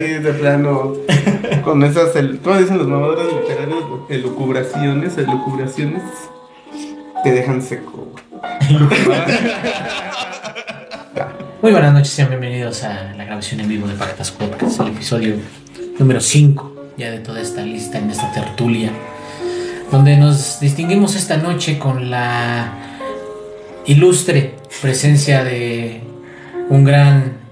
de plano, con esas, el, ¿cómo dicen los mamadores literarios? Elucubraciones, elucubraciones, te dejan seco. Muy buenas noches, sean bienvenidos a la grabación en vivo de Pactas Podcast, el episodio número 5 ya de toda esta lista en esta tertulia, donde nos distinguimos esta noche con la ilustre presencia de un gran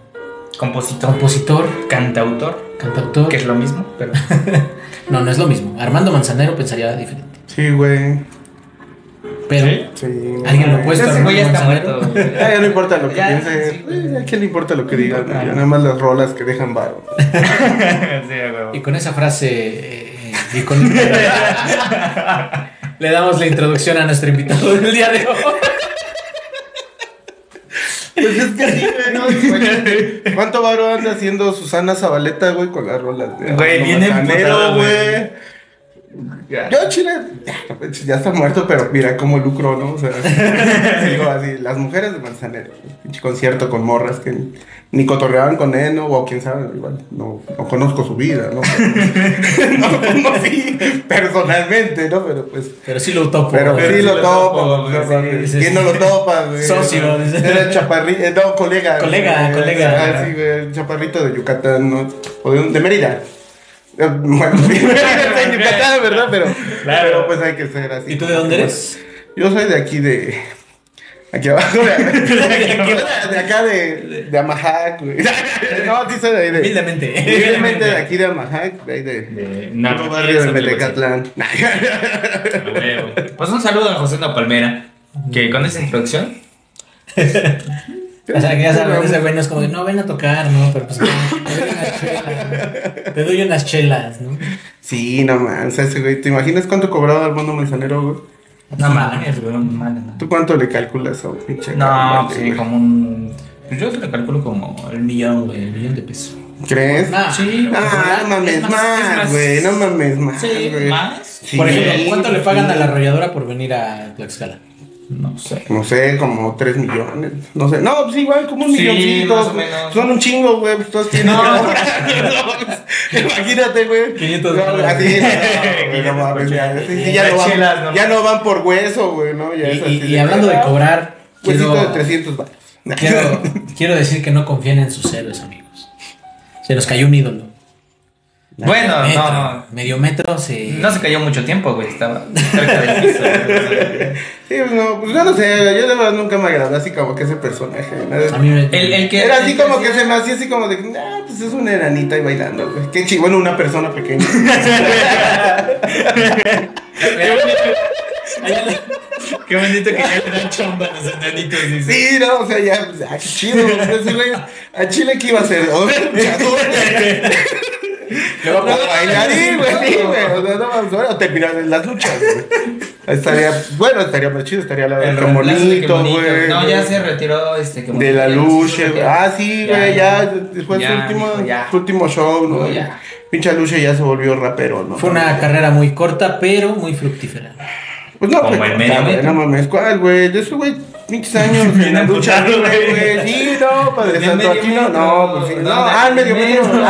Compositor. compositor, Cantautor. cantautor. Que es lo mismo, pero. No, no es lo mismo. Armando Manzanero pensaría diferente. Sí, güey. Pero Sí. Alguien lo opuesto a Ese Güey, ya está muerto. no importa lo que Ya, piense. sí. ¿A quién le importa lo que digan? Claro. Ya nada más las rolas que dejan varo. Sí. Y con esa frase eh, le damos la introducción a nuestro invitado del día de hoy. Pues es que sí, güey, ¿no? Imagínate, ¿Cuánto varo anda haciendo Susana Zabaleta, güey, con las rolas de Güey, Armando bien Manzanero, emputada, güey? Yo, Chile, ya, está muerto, pero mira cómo lucro, ¿no? O sea, digo así, las mujeres de Manzanero, pinche concierto con morras que ni cotorreaban con él, ¿no? O quién sabe, igual, no, no conozco su vida, ¿no? no lo conocí personalmente, ¿no? Pero pues, Pero sí lo topo. pero güey. sí sí lo lo topo, topo, güey, sí, ¿Quién no lo topa, güey? Socio. Era chaparrito, no, colega. Colega, güey. colega. Ah, sí, güey, chaparrito de Yucatán, ¿no? O de, de Mérida. Bueno, sí, en Yucatán, ¿verdad? Pero, Claro. pero pues hay que ser así. ¿Y tú de dónde eres? Yo soy de aquí de. Aquí abajo, de, de acá de, de Amajac, güey. No, sí soy de ahí de. Humildemente. Humildemente de aquí de Amajac, de ahí de. De barrio de Metecatlán. Pues un saludo a José La Palmera. Que con esa introducción. O sea, que ya sabes, ese güey no es como de, no, ven a tocar, ¿no? Pero pues, no, te doy unas chelas. Te doy unas chelas, ¿no? Sí, no mames, ese güey. ¿Te imaginas cuánto cobraba Armando Manzanero, güey? No mames, güey. No mames. ¿Tú cuánto le calculas a un pinche No, pues sí, güey? como un. Pues yo se le calculo como el millón, güey. El millón de pesos. ¿Crees? Nah, Sí, Ah, no mames Es más- más, güey. No mames más, Sí, güey. más. Sí. Por ejemplo, ¿cuánto le pagan sí. a la arrolladora por venir a Tlaxcala? No sé. No sé, como 3 millones. No sé. No, pues igual, como un Sí, milloncito. más o menos. Son un chingo, güey. Pues todos tienen. No. Imagínate, güey. 500 no, dólares. así, no, güey, no mames, ya, sí, ya, no chelas, van, no ya no van por hueso, güey, ¿no? Ya Y, es así y- y hablando de cobrar, Huesito quiero, de 300 baros. quiero, quiero decir que no confíen en sus héroes, amigos. Se nos cayó un ídolo. Bueno, Metro, no. Medio metro se... No se cayó mucho tiempo, güey. Estaba cerca del piso. Sí, pues no, pues yo no sé, yo de verdad nunca me agradó así como que ese personaje. ¿no? A mí me... El, el que. Era así el que como que hacía- se me hacía así como de, ah, pues es una enanita ahí bailando, güey. Qué chido, bueno, una persona pequeña. Qué bonito que ya le dan chamba a los enanitos. dice. Sí, no, o sea, ya, pues, ah, qué chido. A Chile, ¿qué iba a hacer? Poner- bailarín, güey, sí. O terminar en las luchas, güey. Estaría, bueno, estaría más chido, estaría la El de güey. No, ya se retiró este. De la lucha, güey. Ah, sí, güey, ya, después ya, su último, dijo, ya. su último show, ¿no? Pincha lucha ya se volvió rapero, ¿no? Fue una carrera muy corta, pero muy fructífera. Pues no, Como pues, el medio ah, no mames, ¿cuál, güey? De eso, güey, pinches años en la lucha güey. güey. Sí, no, Padre Santo, aquí no, no, pues sí, no, No, ah, el medio metro.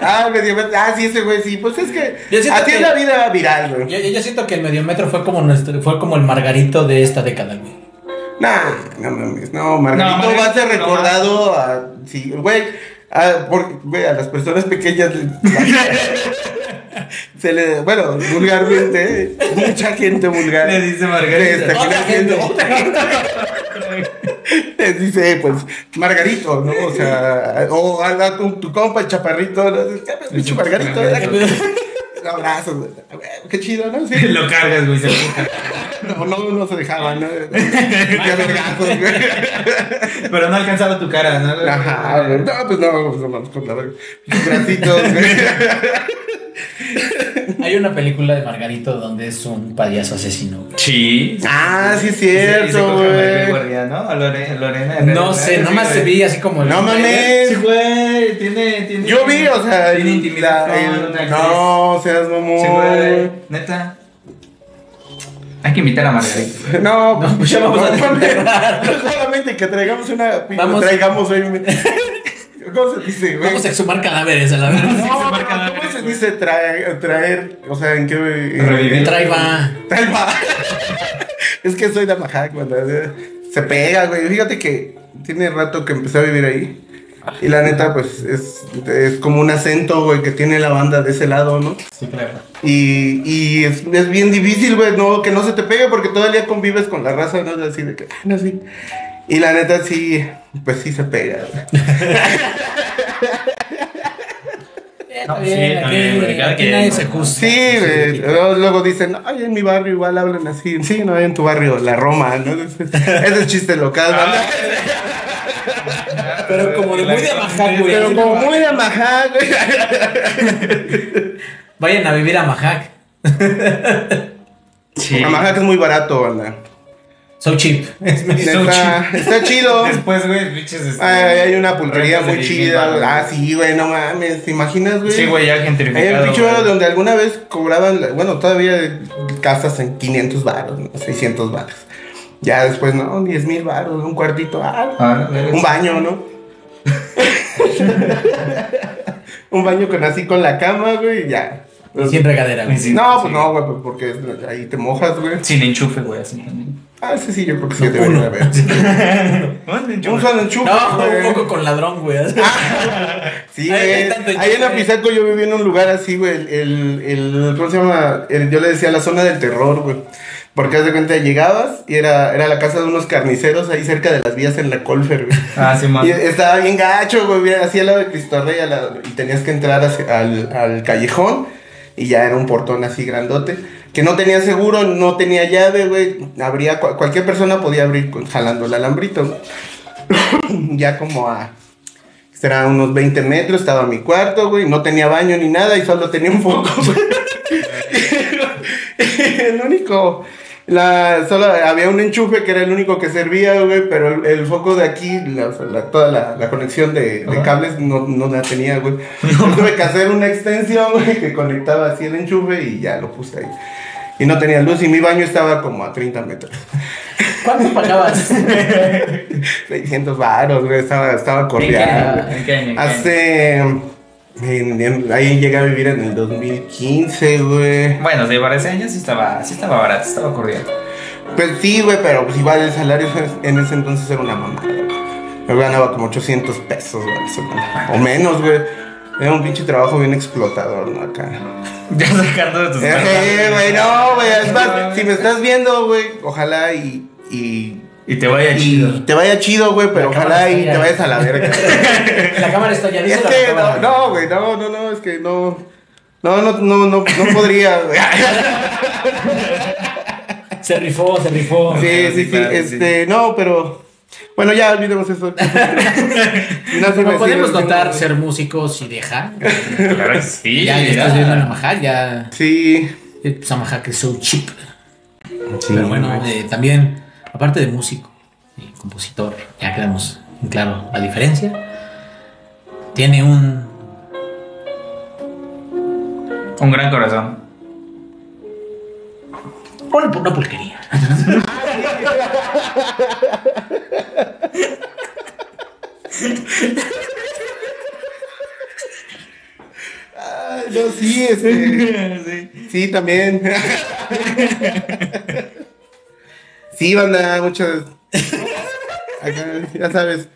Ah, el medio metro, ah, sí, ese güey, sí, pues es que así es la vida viral, güey. Yo, yo siento que el mediometro fue como nuestro, fue como el margarito de esta década, güey. Nah, no mames, no, Margarito No, va a ser no recordado a, sí, güey, a, por- güey, a las personas pequeñas se le, bueno, vulgarmente, mucha gente vulgar. Le dice Margarita. Este, que Otra la gente- gente. Les dice, pues, Margarito, ¿no? O sea, o a la- tu, tu compa, el chaparrito, ¿no? ¿Qué me pinche Margarito? Un abrazo, güey. Qué chido, ¿no? Sí. Lo cargas, güey. No, no, no se dejaban, ¿no? Pero no alcanzaba tu cara, ¿no? Ajá. No, pues no, pues no vamos con. Pinches bracitos, güey. Hay una película de Margarito donde es un payaso asesino. Sí. Ah, sí es cierto, a güey. Guardia, ¿no? A Lore- Lorena. No sé, nomás se vi así como el. No mames. Sí, güey. Tiene, tiene. Yo vi, o sea, Tiene intimidad. no, seas mamón. Sí, güey. Neta. Hay que invitar a Margarita. No, No, pues ya vamos a mames. desempezar. Solamente que traigamos una. Vamos. Traigamos hoy. ¿Cómo se dice, güey? Vamos a exhumar cadáveres a la vez. No, pero la ¿cómo se dice traer, traer? O sea, ¿en qué? eh, Revivir. Trae va. Traer va. Es que soy de Amajac, cuando se pega, güey. Fíjate que tiene rato que empecé a vivir ahí. Y la neta, pues, es, es como un acento, güey, que tiene la banda de ese lado, ¿no? Sí, claro. Y, y es, es bien difícil, güey, no, que no se te pegue porque todo el día convives con la raza, ¿no? Así de que, ah, no, sí. Y la neta, sí, pues sí se pega, No, sí, se juzga. Sí, güey. Luego, luego dicen, ay, en mi barrio igual hablan así. Sí, no, en tu barrio, la Roma, ¿no? Ese es chiste local, ¿no? Pero como de muy de Amajac, güey. Pero como muy de Amajac, güey. Vayan a vivir a Majac. Sí. Amajac es muy barato, banda. So cheap. Está, está chido. Después, güey, pinches. este, Ay, hay una de muy 10,000 chida. güey. Ah, sí, güey, no mames. ¿Te imaginas, güey? Sí, güey, ya Hay gentrificado. un pinche güey. donde alguna vez cobraban, bueno, todavía casas en 500 baros, ¿no? 600 baros. Ya después, no, 10 mil baros, un cuartito, ah, Ah, un baño, ¿no? un baño con así con la cama, güey, y ya. Sin regadera, güey. Sí. no, pues no, güey, pues porque ahí te mojas, güey. Sin enchufe, güey, así también. Ah, ese sí, yo creo que sí No, debería haber. Un solo enchufe, No, güey. un poco con ladrón, güey. Sí, Ahí hay güey. Ahí en. Apizaco yo viví en un lugar así, güey. El, el, el- ¿cómo se llama? El- yo le decía la zona del terror, güey. Porque haz de cuenta, llegabas y era, era la casa de unos carniceros ahí cerca de las vías en la Colfer, güey. Ah, sí, man. Y estaba bien gacho, güey, así al lado de Cristo Rey, al lado- y tenías que entrar hacia- al, al callejón, y ya era un portón así grandote, que no tenía seguro, no tenía llave, güey, abría, cu- cualquier persona podía abrir jalando el alambrito, ya como a, será unos 20 metros, estaba mi cuarto, güey, no tenía baño ni nada, y solo tenía un foco, el único, la, solo había un enchufe que era el único que servía, güey, pero el, el foco de aquí, la- toda la, la conexión de, cables no, no la tenía, güey. Yo tuve que hacer una extensión, güey, que conectaba así el enchufe y ya lo puse ahí. Y no tenía luz y mi baño estaba como a 30 metros. ¿Cuánto pagabas? 600 varos, güey, estaba, estaba ¿En qué cordial. año? güey. ¿En qué año? ¿En qué año? Hace... en- en- ahí llegué a vivir en el 2015, güey. Bueno, de para ese año sí estaba, sí estaba barato, estaba cordial. Pues sí, güey, pero pues igual el salario en ese entonces era una mamada. güey. Yo ganaba como 800 pesos, güey. O menos, güey. Era un pinche trabajo bien explotador, ¿no? Acá. Ya sacando de tus Eh, güey, no, güey. Es más, si me estás viendo, güey, ojalá y... y Y te vaya y chido. te vaya chido, güey, pero La ojalá y te vayas a la verga. La cámara está ya es que no, no, güey, no, no, no, es que no. No, no, no, no, no podría, güey. Se rifó, se rifó. Sí, sí, sí, claro, sí. este, no, pero bueno, ya olvidemos eso. No podemos notar, ser músicos y dejar. Claro que sí. ya, estás viviendo en Amajac, ya. Sí. eh, Pues Amajac es so cheap. Pero bueno, eh, también, aparte de músico y compositor, ya quedamos en claro la diferencia. Tiene un. Un gran corazón. Una, una pulquería. Ay, no, sí, este. sí, también. sí, banda, muchas. Acá, ya sabes.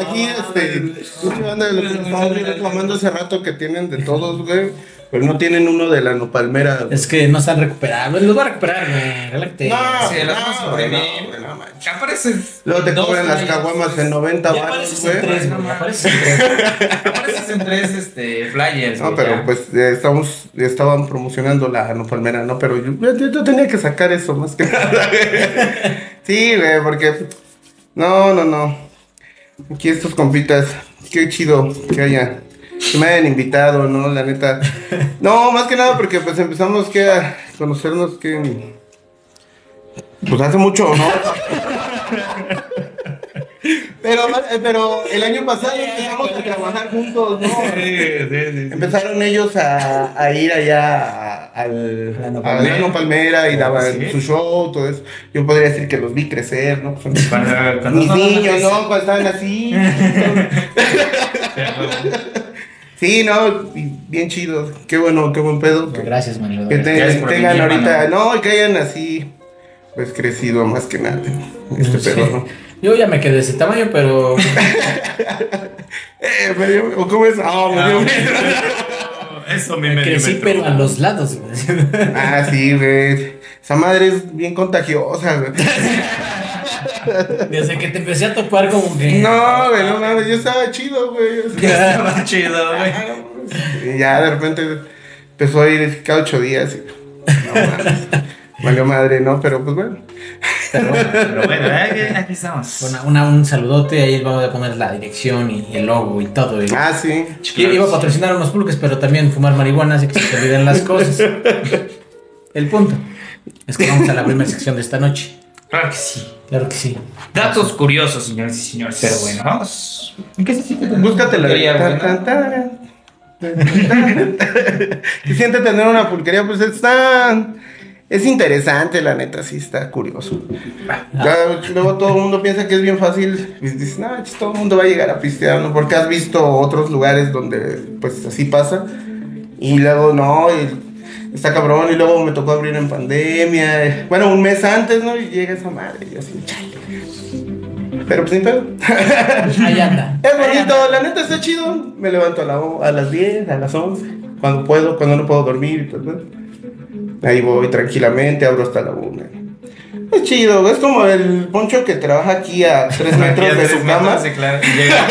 Aquí, este, mucha banda lo que estaba reclamando hace rato que tienen de todos, güey. Pero no tienen uno de la nopalmera. güey. Es que no están recuperados. Los va a recuperar, güey. Relájate. No, Sí, las vamos a no, sobrevivir. no, güey, no apareces. Luego te cobran las caguamas en 90 Ya baros, güey. tres, no güey. Apareces en tres. Apareces en tres este, flyers. No, güey, pero ya. pues eh, estamos, estaban promocionando la nopalmera, ¿no? Pero yo, yo- yo tenía que sacar eso más que nada. güey. sí, güey, porque... No, no, no. Aquí estos compitas, qué chido que haya... Que me hayan invitado, ¿no? La neta. No, más que nada porque pues empezamos que a conocernos que... Pues hace mucho, ¿no? Pero, pero el año pasado empezamos a trabajar juntos, ¿no? Sí, sí, sí. Empezaron ellos a, a ir allá al, a Palmera. Palmera y daban sí. su show, todo eso. Yo podría decir que los vi crecer, ¿no? Son cuando mis niños, no. Cuando estaban así. sí, no, y bien chidos. Qué bueno, qué buen pedo. Que, Gracias, man. que te- Gracias por tengan venir, ahorita, no, y que hayan así, pues crecido más que nada. Este Sí. pedo, ¿no? Yo ya me quedé de ese tamaño, pero. Eh, me dio- ¿o ¿cómo es? Ah, me dio Eso me Me crecí, pero a los lados. güey. Ah, sí, güey. Esa madre es bien contagiosa, güey. Desde que te empecé a topar, como que. No, güey, no mames, yo estaba chido, güey. o sea, Estaba chido, güey. Y ya de repente empezó a ir cada ocho días. Y, no mames. Valió madre, ¿no? Pero pues bueno. Pero bueno, aquí, aquí estamos. Una, una- un saludote, ahí vamos a poner la dirección y el logo y todo. y- Ah, sí. Yo iba a patrocinar unos pulques, pero también fumar marihuana, así que se te olviden las cosas. El punto es que vamos a la primera sección de esta noche. Claro que sí. Claro que sí. Datos curiosos, señores y señores. Pero bueno, vamos. ¿En qué se siente? Búscate la Pulquería, tan, bueno. tan, tan. ¿Qué siente tener una pulquería? Pues está. Es interesante, la neta, sí está curioso. Ya, luego todo el mundo piensa que es bien fácil. Y dices, no, pues, todo el mundo va a llegar a pistear, ¿no? Porque has visto otros lugares donde, pues, así pasa. Y luego, no, y está cabrón. Y luego me tocó abrir en pandemia. Bueno, un mes antes, ¿no? Y llega esa madre. Y así, chale. Pero pues, sin pedo. Ahí anda. Es bonito, la neta está chido. Me levanto a, la a las 10, a las 11, cuando puedo, cuando no puedo dormir y todo. Ahí voy tranquilamente, abro hasta la 1. Es chido, es como el poncho que trabaja aquí a 3 metros de su cama Sí, claro. Llega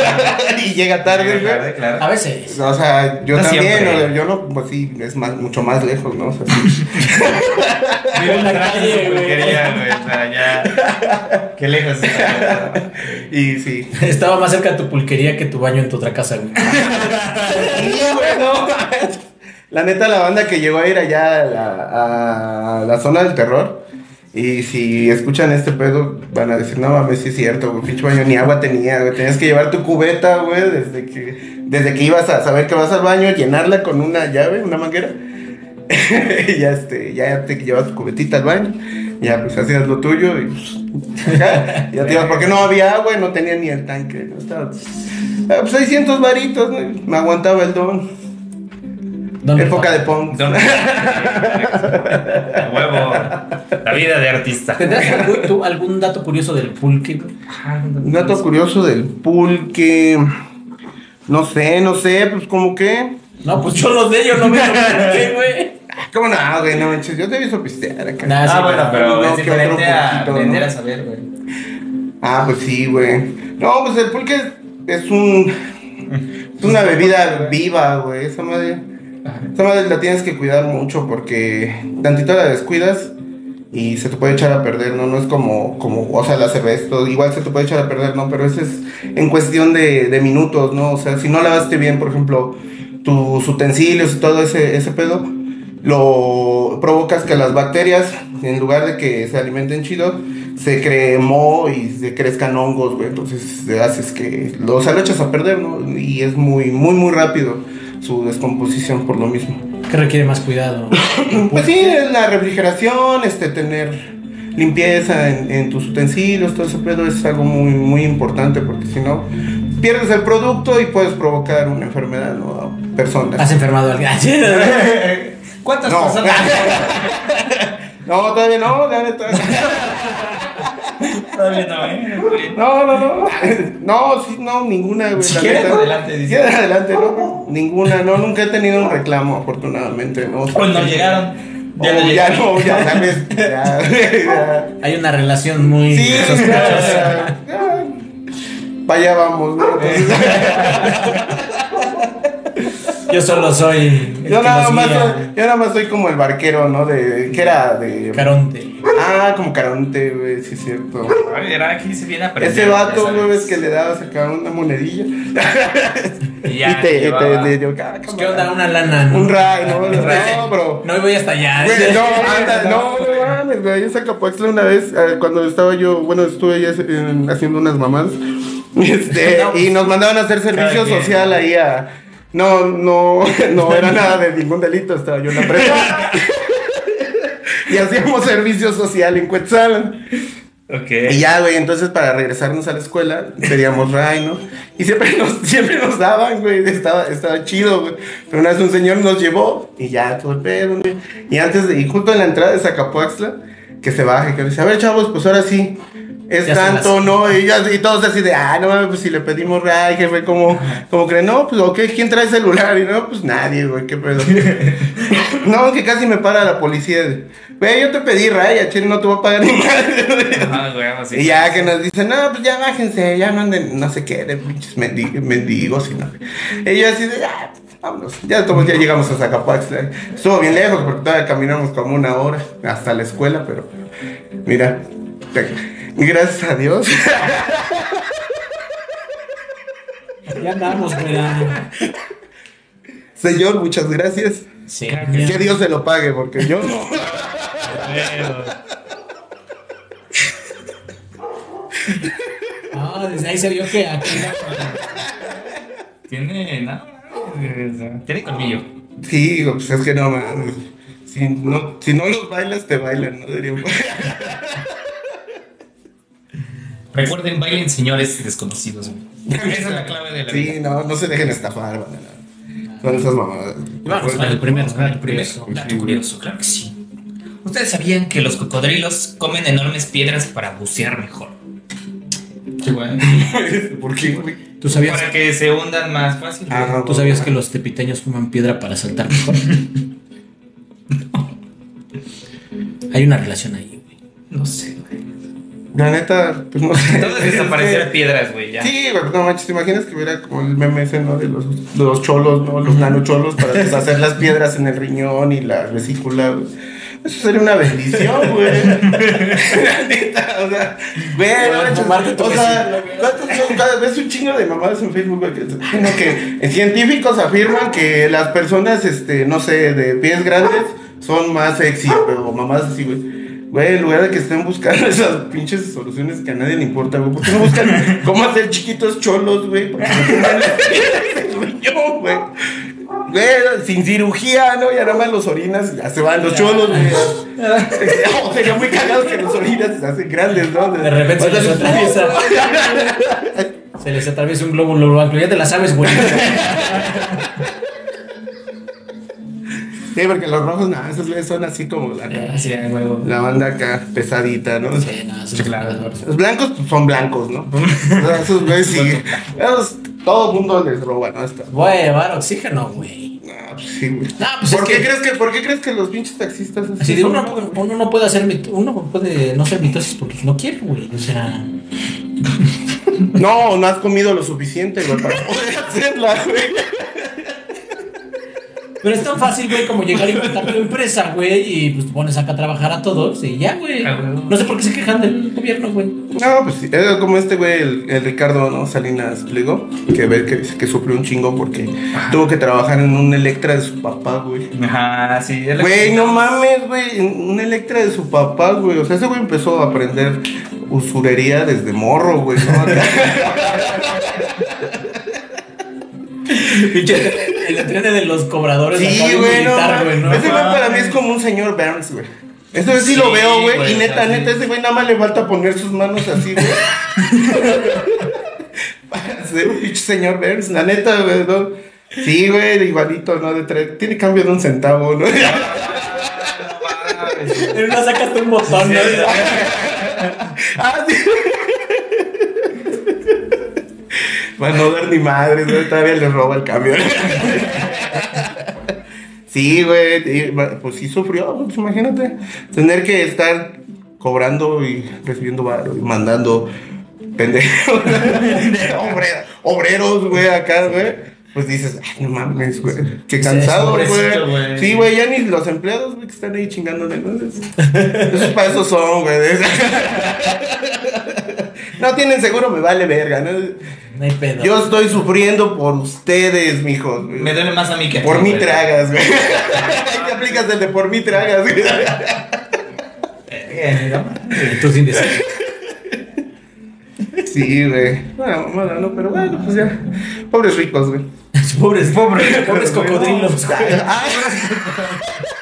y llega tarde, Llega tarde, claro. A veces. O sea, yo No también, siempre. yo no, pues sí, es más, mucho más lejos, ¿no? O sea, sí. En la calle, güey. pulquería, güey. O sea, ya. Qué lejos está. y sí. Estaba más cerca de tu pulquería que tu baño en tu otra casa, güey. Sí, güey, no. La neta, la banda que llegó a ir allá a la, zona del terror. Y si escuchan este pedo, van a decir, no mames, sí es cierto, güey, pinche baño, ni agua tenía, güey. Tenías que llevar tu cubeta, güey, desde que, desde que ibas a saber que vas al baño, llenarla con una llave, una manguera. y ya, este, ya te llevas tu cubetita al baño. Ya, pues hacías lo tuyo y pues, ya, te ibas, porque no había agua y no tenía ni el tanque, no estaba. Ah, pues 600 varitos, me aguantaba el don. ¿Dónde Época de punk. Huevo. La vida de artista. ¿Tendrás algún, tú algún dato curioso del pulque? güey? Un dato curioso del pulque. No sé, no sé, pues como que. No, pues yo lo sé, yo no veo pulque, güey. ¿Cómo no, güey? No manches, yo te he visto pistear acá. Nah, sí, Ah, bueno, pero no, es que diferente otro a a saber, güey. Ah, pues sí, güey. No, pues el pulque es un. Es una bebida viva, güey. Esa madre. Esa la tienes que cuidar mucho porque tantito la descuidas y se te puede echar a perder, ¿no? No es como, como o sea, la cerveza, todo, igual se te puede echar a perder, ¿no? Pero eso es en cuestión de, de minutos, ¿no? O sea, si no lavaste bien, por ejemplo, tus utensilios y todo ese, ese pedo, lo provocas que las bacterias, en lugar de que se alimenten chido, se cree y se crezcan hongos, güey. Entonces haces que, lo, o sea, lo echas a perder, ¿no? Y es muy, muy, muy rápido su descomposición por lo mismo. Que requiere más cuidado. Pues sí, la refrigeración, este, tener limpieza en, en tus utensilios, todo ese pedo es algo muy, muy importante porque si no, pierdes el producto y puedes provocar una enfermedad, ¿no? A personas. ¿Has enfermado a alguien? ¿Cuántas No. personas? No, todavía no, la neta. Todavía no, ¿eh? No, no, no. No, sí, no, ninguna, güey. Si quieres, adelante, Si dice. quieres, adelante, no. Ninguna, no, nunca he tenido un reclamo, afortunadamente, ¿no? Pues no llegaron. Ya, no ya no, ya sabes. Ya, ya. Hay una relación muy Sí, sospechosa. ya, ya. Vaya vamos, ¿no? Entonces, Yo solo soy. el yo, que nada los más guía. soy, yo nada más soy como el barquero, ¿no? De, que era de... Caronte. Ah, como Caronte, güey, sí es cierto. A ver, aquí se viene a aprender. Ese vato, güey, ves que le dabas acá una monedilla. Y ya, y te, te, te dio, ah, Pues, ¿Qué onda? Una lana. ¿no? Un ray, ¿no? Un ray. No, bro. No voy hasta allá. Güey, no, anda, no, no mames, güey. Yo saco Acapuexla una vez, eh, cuando estaba yo, bueno, estuve ya en- haciendo unas mamás. Este, No, y nos mandaban a hacer servicio social ahí a. No, no, no era nada de ningún delito, estaba yo en la prepa. y hacíamos servicio social en Cuetzalan. Ok. Y ya, güey, entonces para regresarnos a la escuela, pedíamos ray, ¿no? Y siempre nos, siempre nos daban, güey, estaba, estaba chido, güey. Pero una vez un señor nos llevó y ya, todo el pedo, güey. Y antes de, y justo en la entrada de Zacapuaxtla, que se baje, que dice, a ver, chavos, pues ahora sí, es Ya tanto, ¿no? Y, y todos así de, ah, no mames, pues si le pedimos ray, jefe, como, como creen, no, pues, ok, ¿quién trae celular? Y no, pues nadie, güey, qué pedo. no, que casi me para la policía. Güey, yo te pedí ray, a Chile no te voy a pagar ni madre. Ah, güey, así. Y ya que nos dicen, no, pues ya bájense, ya no anden, no sé qué, de pinches mendi- mendigos y no. Y yo así de, ya, vámonos. Ya, todos ya llegamos a Zacapuaxtla. Estuvo bien lejos porque todavía caminamos como una hora hasta la escuela, pero mira, te- gracias a Dios. Ya andamos, güey. ya. Señor, muchas gracias. Sí. Que Dios se lo pague porque yo no. Ah, desde ahí se vio que aquí Tiene nada. Tiene colmillo. Sí, pues es que no, man. Si no, si no los bailas, te bailan, ¿no? Diríamos. Recuerden, bailen señores desconocidos. güey. Esa es la clave de la vida. Sí, no, no se dejen estafar, man. Son esas mamadas. Vamos con el primero, con el primero. Dato curioso, claro que sí. ¿Ustedes sabían que los cocodrilos comen enormes piedras para bucear mejor? Qué bueno. ¿Por qué, güey? ¿Tú sabías, Para que se hundan más fácil. Ah, ¿Tú sabías que los tepiteños fuman piedra para saltar mejor? Hay una relación ahí, güey. No sé, güey. La neta, pues no sé. Entonces desaparecieron piedras, güey, ya. Sí, güey, no manches, ¿te imaginas que hubiera como el meme ese, ¿no? De los, de los cholos, ¿no? Los nanocholos para deshacer las piedras en el riñón y la vesícula, güey. Eso sería una bendición, güey. La neta, o sea, güey, no fumarte tu o sea, vez un chingo de mamadas en Facebook, güey. que- que científicos afirman que las personas, este, no sé, de pies grandes son más sexy, pero mamadas así, güey. Güey, en lugar de que estén buscando esas pinches soluciones que a nadie le importa, güey, ¿por qué no buscan cómo hacer chiquitos cholos, güey? Para que no riñón, güey. Güey, sin cirugía, ¿no? Ya nada más los orinas, ya se van los cholos, güey. Oh, sería muy cagado que los orinas se hacen grandes, ¿no? De repente se les atraviesa. Se les atraviesa un glóbulo blanco. Ya te la sabes, güey. Sí, porque los rojos, nada, esos güeyes son así como la, Sí, la banda acá, pesadita, ¿no? Sí, no, eso es claro. Los blancos pues, son blancos, ¿no? Esos güeyes sí. Esos, todo el mundo les roba, ¿no? Voy a llevar oxígeno, güey. No, pues sí, güey. No, pues ¿Por, es qué que- crees que, ¿Por qué crees que los pinches taxistas Así de uno, no puede hacer mit- uno puede no ser mitosis porque no quiere, güey. O sea, No, no has comido lo suficiente, güey, para poder hacerla, güey. Pero es tan fácil, güey, como llegar y montar tu empresa, güey, y pues te pones acá a trabajar a todos y ya, güey. No sé por qué se quejan del gobierno, güey. No, pues sí, era como este güey, el, el Ricardo, ¿no? Salinas Pliego, que ve que que sufrió un chingo porque tuvo que trabajar en un Electra de su papá, güey. Ajá, sí. Güey, no mames, güey, en un Electra de su papá, güey. O sea, ese güey empezó a aprender usurería desde morro, güey, ¿no? Pinche, el entrene de los cobradores Sí, güey, no, militar, güey, ¿no? Ese güey para mí es como un señor Burns, güey. Ese güey sí, Sí, lo veo, güey. Y neta, neta, ese güey nada más le falta poner sus manos así, güey. para ser un pinche señor Burns, la neta, güey, ¿no? Sí, güey, igualito, ¿no? De tres- Tiene cambio de un centavo, ¿no? En una sacaste un botón, ¿no? Ah, sí. Para no dar ni madre, güey, todavía le roba el camión. Sí, güey, pues sí sufrió, pues imagínate. Tener que estar cobrando y recibiendo varo y mandando pendejos, Obre- obreros, güey, acá, güey. Pues dices, ay, no mames, güey. Qué cansado, güey. Sí, güey, ya ni los empleados, güey, que están ahí chingando de Esos para eso son, güey. No tienen seguro, me vale verga, ¿no? No hay pedo. Yo estoy sufriendo por ustedes, mijos. güey. Me duele más a mí que a Por mí tragas, güey. Ahí te aplicas el de por mí tragas, güey. Eh. Tú sin decir. Sí, güey. Bueno, bueno, no, pero bueno, pues ya. Pobres ricos, güey. Pobres, pobres, pobres cocodrilos.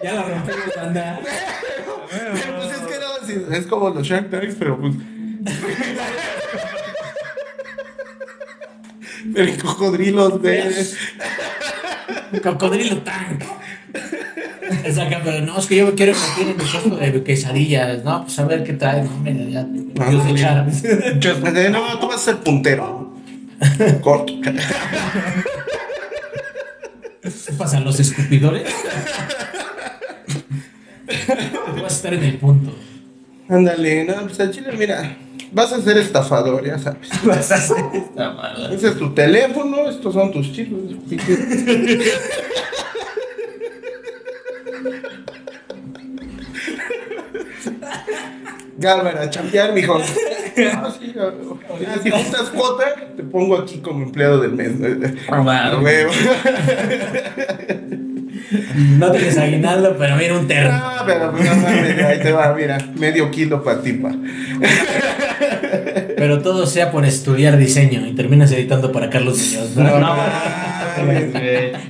Pero pues es que no, sí, es como los Shark Tanks, pero pues. Pero en cocodrilos, güey. Cocodrilo tank. Exacto, pero no, es que yo me quiero meter en el puesto de quesadillas, ¿no? Pues a ver qué trae, no, mira, ya. Dios de echar. Eh, No, tú vas a ser puntero. Corto. ¿Qué pasa? ¿Los escupidores? Tú vas a estar en el punto. Ándale, no, pues al chile, mira. Vas a ser estafador, ya sabes. Vas a hacer esta madre. Ese es tu teléfono, estos son tus chilos. Gálvara, a chambear, mijo. Ah, sí, ah, si juntas cuota, te pongo aquí como empleado del mes. Ah, va. Huevo. No tienes aguinaldo, pero mira un terno. Ah, pero pues, no mames, ahí te va, mira, medio kilo para ti, pa. Pero todo sea por estudiar diseño y terminas editando para Carlos Muñoz. ¿no? No,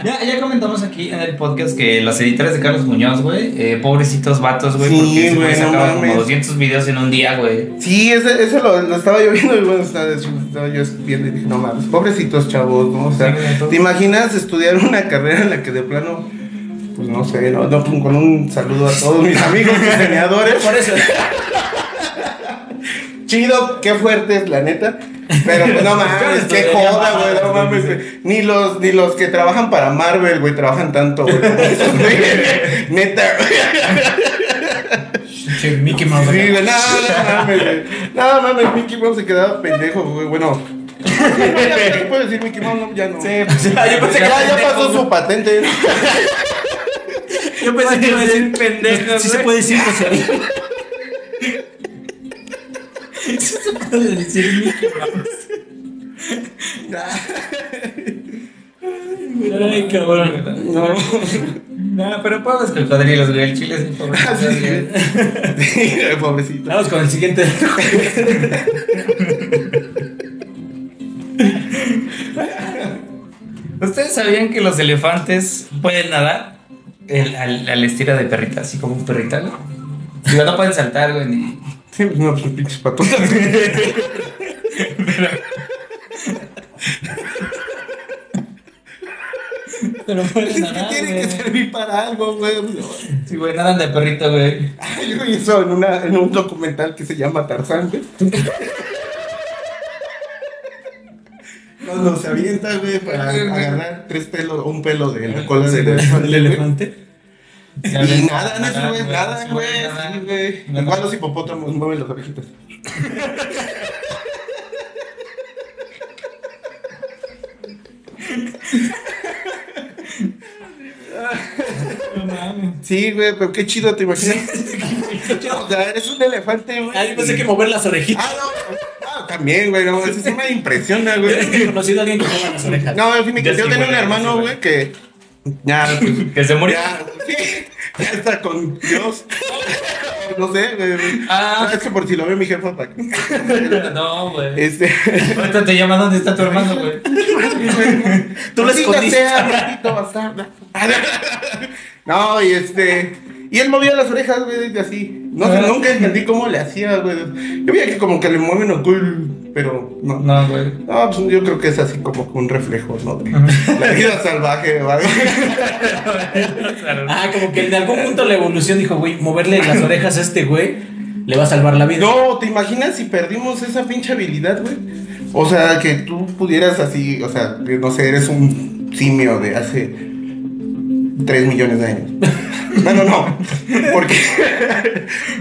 ya, ya comentamos aquí en el podcast que los editores de Carlos Muñoz, güey, eh, pobrecitos vatos, güey, Sí, porque ese güey güey, no sacaba como mames. 200 videos en un día, güey. Sí, ese, ese lo, lo estaba yo viendo y bueno, estaba, estaba yo viendo y dije, no mames, pobrecitos chavos, ¿no? O sea. ¿te imaginas estudiar una carrera en la que de plano, pues no sé, no, no, con un saludo a todos mis amigos diseñadores? Por eso. Chido, qué fuerte es la neta. Pero pues no mames, qué joda, güey, no mames. Ni los, ni los que trabajan para Marvel, güey, trabajan tanto, güey. Neta, Che, Mickey Mouse. Sí, no, no mames, güey. No mames, Mickey Mouse se quedaba pendejo, güey. Bueno. ¿Qué puedo decir Mickey Mouse? No, ya no. Sí, pues ya, yo pensé que Ya, pasó su patente. Yo pensé que iba a decir pendejo, Sí se puede decir grosería. Sí se puede decir Mickey Mouse. Ay, cabrón. No. No, pero pobres cocodrilos, güey. El chile es un pobre. Ah. Sí, pobrecito. Vamos con el siguiente. ¿Ustedes sabían que los elefantes pueden nadar El- al, al estilo de perrita, así como un perrita, ¿no? Digo, no pueden saltar, güey, ni... Sí, pues no, pues pinches patotas. Pero Es que tiene que servir para algo, güey. Sí, güey, nadan de perrito, güey. Yo vi eso en, una, en un documental que se llama Tarzán, güey. Cuando se avienta, güey, para agarrar tres pelos, un pelo de la cola del elefante. ¿El elefante? Y nada, no eso, güey, nada, güey. Igual los hipopótamos mueven las orejitas. Sí, güey, pero qué chido, ¿te imaginas? o sea, eres un elefante, güey. Ah, yo pensé que mover las orejitas. Ah, no. También, güey, no, eso sí me impresiona, Yo güey. nunca he conocido a alguien que mueva las orejas. No, yo sí me Yo yo sí, tenía un hermano, güey, que ya, pues, Que se murió. ya, sí, ya está con Dios. No sé, güey. Ah. Ah, es que por si lo ve mi jefa para que. No, güey. Este. Ahorita te llama, ¿dónde está tu hermano, güey? Tú lo escondiste. No, y este. Y él movía las orejas, güey, así. No sé, Ah. nunca entendí cómo le hacía, güey. Yo veía que como que le mueven ocul, pero no. No, güey. No, pues yo creo que es así como un reflejo, ¿no? De la vida salvaje, ¿vale? Ah, como que en algún punto la evolución dijo, güey, moverle las orejas a este güey le va a salvar la vida. No, ¿te imaginas si perdimos esa pinche habilidad, güey? O sea, que tú pudieras así, o sea, no sé, eres un simio de hace 3 millones de años. Bueno, no, porque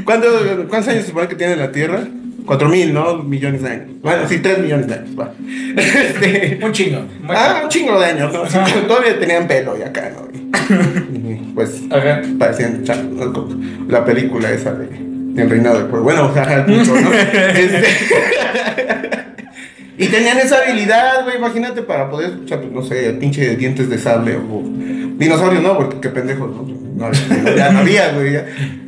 ¿cuánto- ¿cuántos años se supone que tiene la Tierra? 4 mil, ¿no? Millones de años. Bueno, sí, 3 millones de años, va. Este, Un chingo. ah, un chingo de años, todavía tenían pelo y acá, ¿no? Y, pues Ajá. parecían la película esa de El Reinado del Pueblo. Bueno, jaja, el punto, ¿no? Este, y tenían esa habilidad, güey, imagínate, para poder escuchar, pues, no sé, pinche dientes de sable o dinosaurios, ¿no? Porque qué pendejos, ¿no? No ya no había, güey.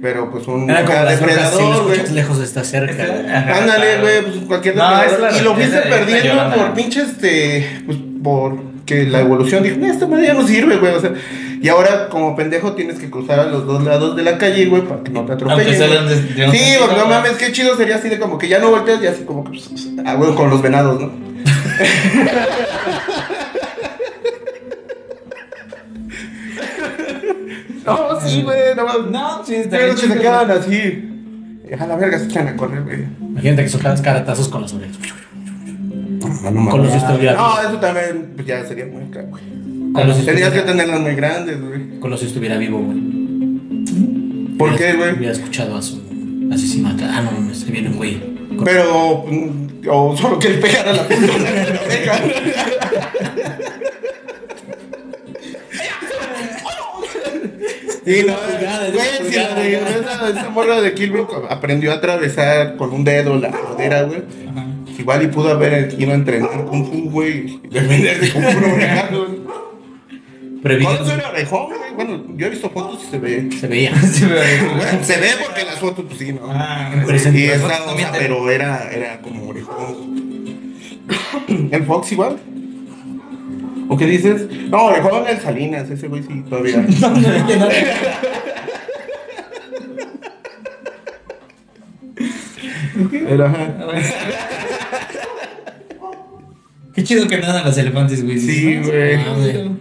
Pero pues un Era como las brujas, si lo depredador, güey. escuchas lejos está cerca. Ajá, Ándale, güey, pues cualquier No, depredador. Y lo fuiste perdiendo por pinche este. Pues por que la evolución dijo, "No, esta madre ya no sirve, güey. O sea, Y ahora, como pendejo, tienes que cruzar a los dos lados de la calle, güey, para que no te atropellen. de Sí, porque no mames, qué chido sería así de como que ya no volteas y así como que. pues, Ah, güey, con los venados, ¿no? no, sí, güey, no mames. No, sí, está Pero bien que se quedan así. A la verga se echan a correr, güey. Imagínate que soltaras caratazos con las orejas. No, no Con los estuviera- No, eso también pues, ya sería muy caro, güey. Con los Tenías que estuviera, tenerlas muy grandes, güey. con los si estuviera vivo, güey. ¿Por qué, güey? Hubiera escuchado a su asesinato. Ah, no, mames, se viene un güey. Pero, mm, o solo que él pegara la pistola Sí, no, güey, esa si la de- esa, esa morra de Kill Bill aprendió a atravesar con un dedo la madera, güey. Ajá. Igual y pudo haber ido a entrenar Kung Fu, güey. Defenderse con puro orejazo. Previno- ¿Cuándo era orejón, güey? Bueno, yo he visto fotos y se ve. Se veía. Sí, pero- Bueno, se ve porque las fotos, pues sí, ¿no? Ah. Y Las esta, fotos o sea, pero era, era como orejón. ¿El Fox igual? ¿O qué dices? No, orejón el Salinas, ese güey sí, todavía. Era, ajá. Qué chido que nadan los elefantes, güey. Sí, güey. Ah, güey.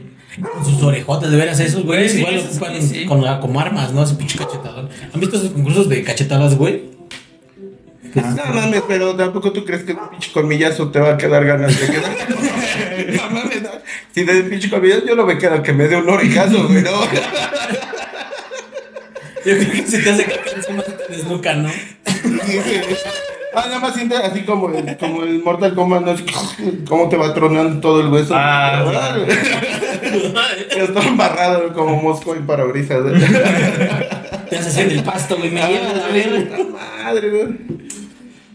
Con sus orejotas, de veras, esos güeyes Sí, igual lo ocupan sí. con, como armas, ¿no? Ese pinche cachetador. ¿Han visto esos concursos de cachetadas, güey? No mames, pero tampoco tú crees que un pinche colmillazo te va a quedar ganas de quedar. no mames, no. Si de pinche colmillazo yo no me quedo que me dé un orejazo, güey, no. Yo creo que si te hace caca encima te desnuca, ¿no? Ah, nada más siente así como el, como el Mortal Kombat, ¿no? Cómo te va tronando todo el hueso. Ah, Está embarrado como mosco en parabrisas. Te haces en el pasto, güey, me lleva a la verga. Madre, güey.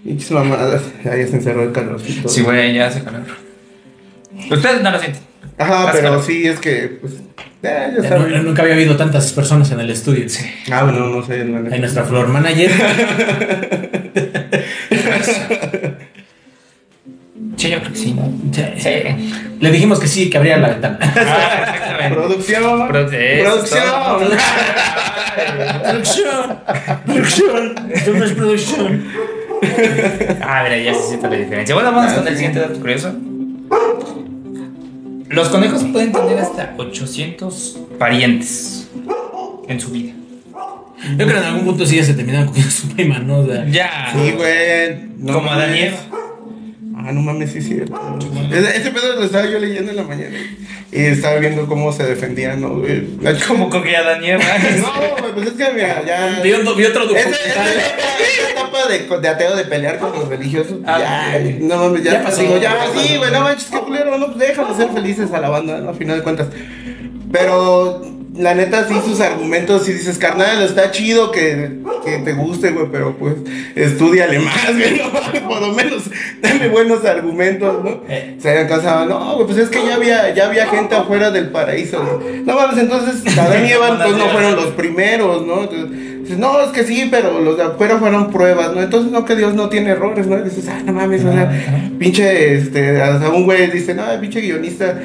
Pinches mamadas. Ahí se encerró el calorcito. Sí, güey, ya hace calor. Ustedes no lo sienten. Ajá, Hace pero calor. sí, es que, pues, ya, ya Ya sabes. no- nunca había habido tantas personas en el estudio. Ah, bueno, no sé. la neta. Hay nuestra floor manager. Sí, yo creo que sí. Sí. Le dijimos que sí, que abriera la ventana. Ah, exactamente. Producción. Pro- eso, Producción. todo. Producción. Producción. Esto no es producción. Ah, mira, ya se siente la diferencia. Bueno, vamos con el siguiente dato curioso. Los conejos pueden tener hasta 800 parientes en su vida. Yo creo que en algún punto sí ya se terminan cogiendo a su prima, ¿no? O sea, Ya. Sí, güey. No Como. Adán y Eva. Ah, no mames, sí es cierto. Ese, ese pedo lo estaba yo leyendo en la mañana. Y estaba viendo cómo se defendían, ¿no, güey? Como cogía a Adán y Eva. No, pues es que mira, ya. Vi, otro- documental. esa etapa de, de ateo de pelear con los religiosos, Ah, ya, no mames, ya, Ya pasó, digo, ya, ya sí, pasó. güey, no manches, qué culero, no, pues déjalo ser felices a la banda, ¿no? A final de cuentas. Pero, la neta, sí, sus argumentos, si dices, carnal, está chido que, que te guste, güey, pero pues, estudiale más, güey, no, por lo menos, dame buenos argumentos, ¿no? Eh. Se casado, no, güey, pues es que ya había, ya había gente afuera del paraíso, güey. No mames, entonces, Adán y Eva, pues no fueron los primeros, ¿no? Entonces, dices, no, es que sí, pero los de afuera fueron pruebas, ¿no? Entonces, no, que Dios no tiene errores, ¿no? Y dices, ah, no mames, o sea, pinche, este, sea, un güey dice, no, pinche guionista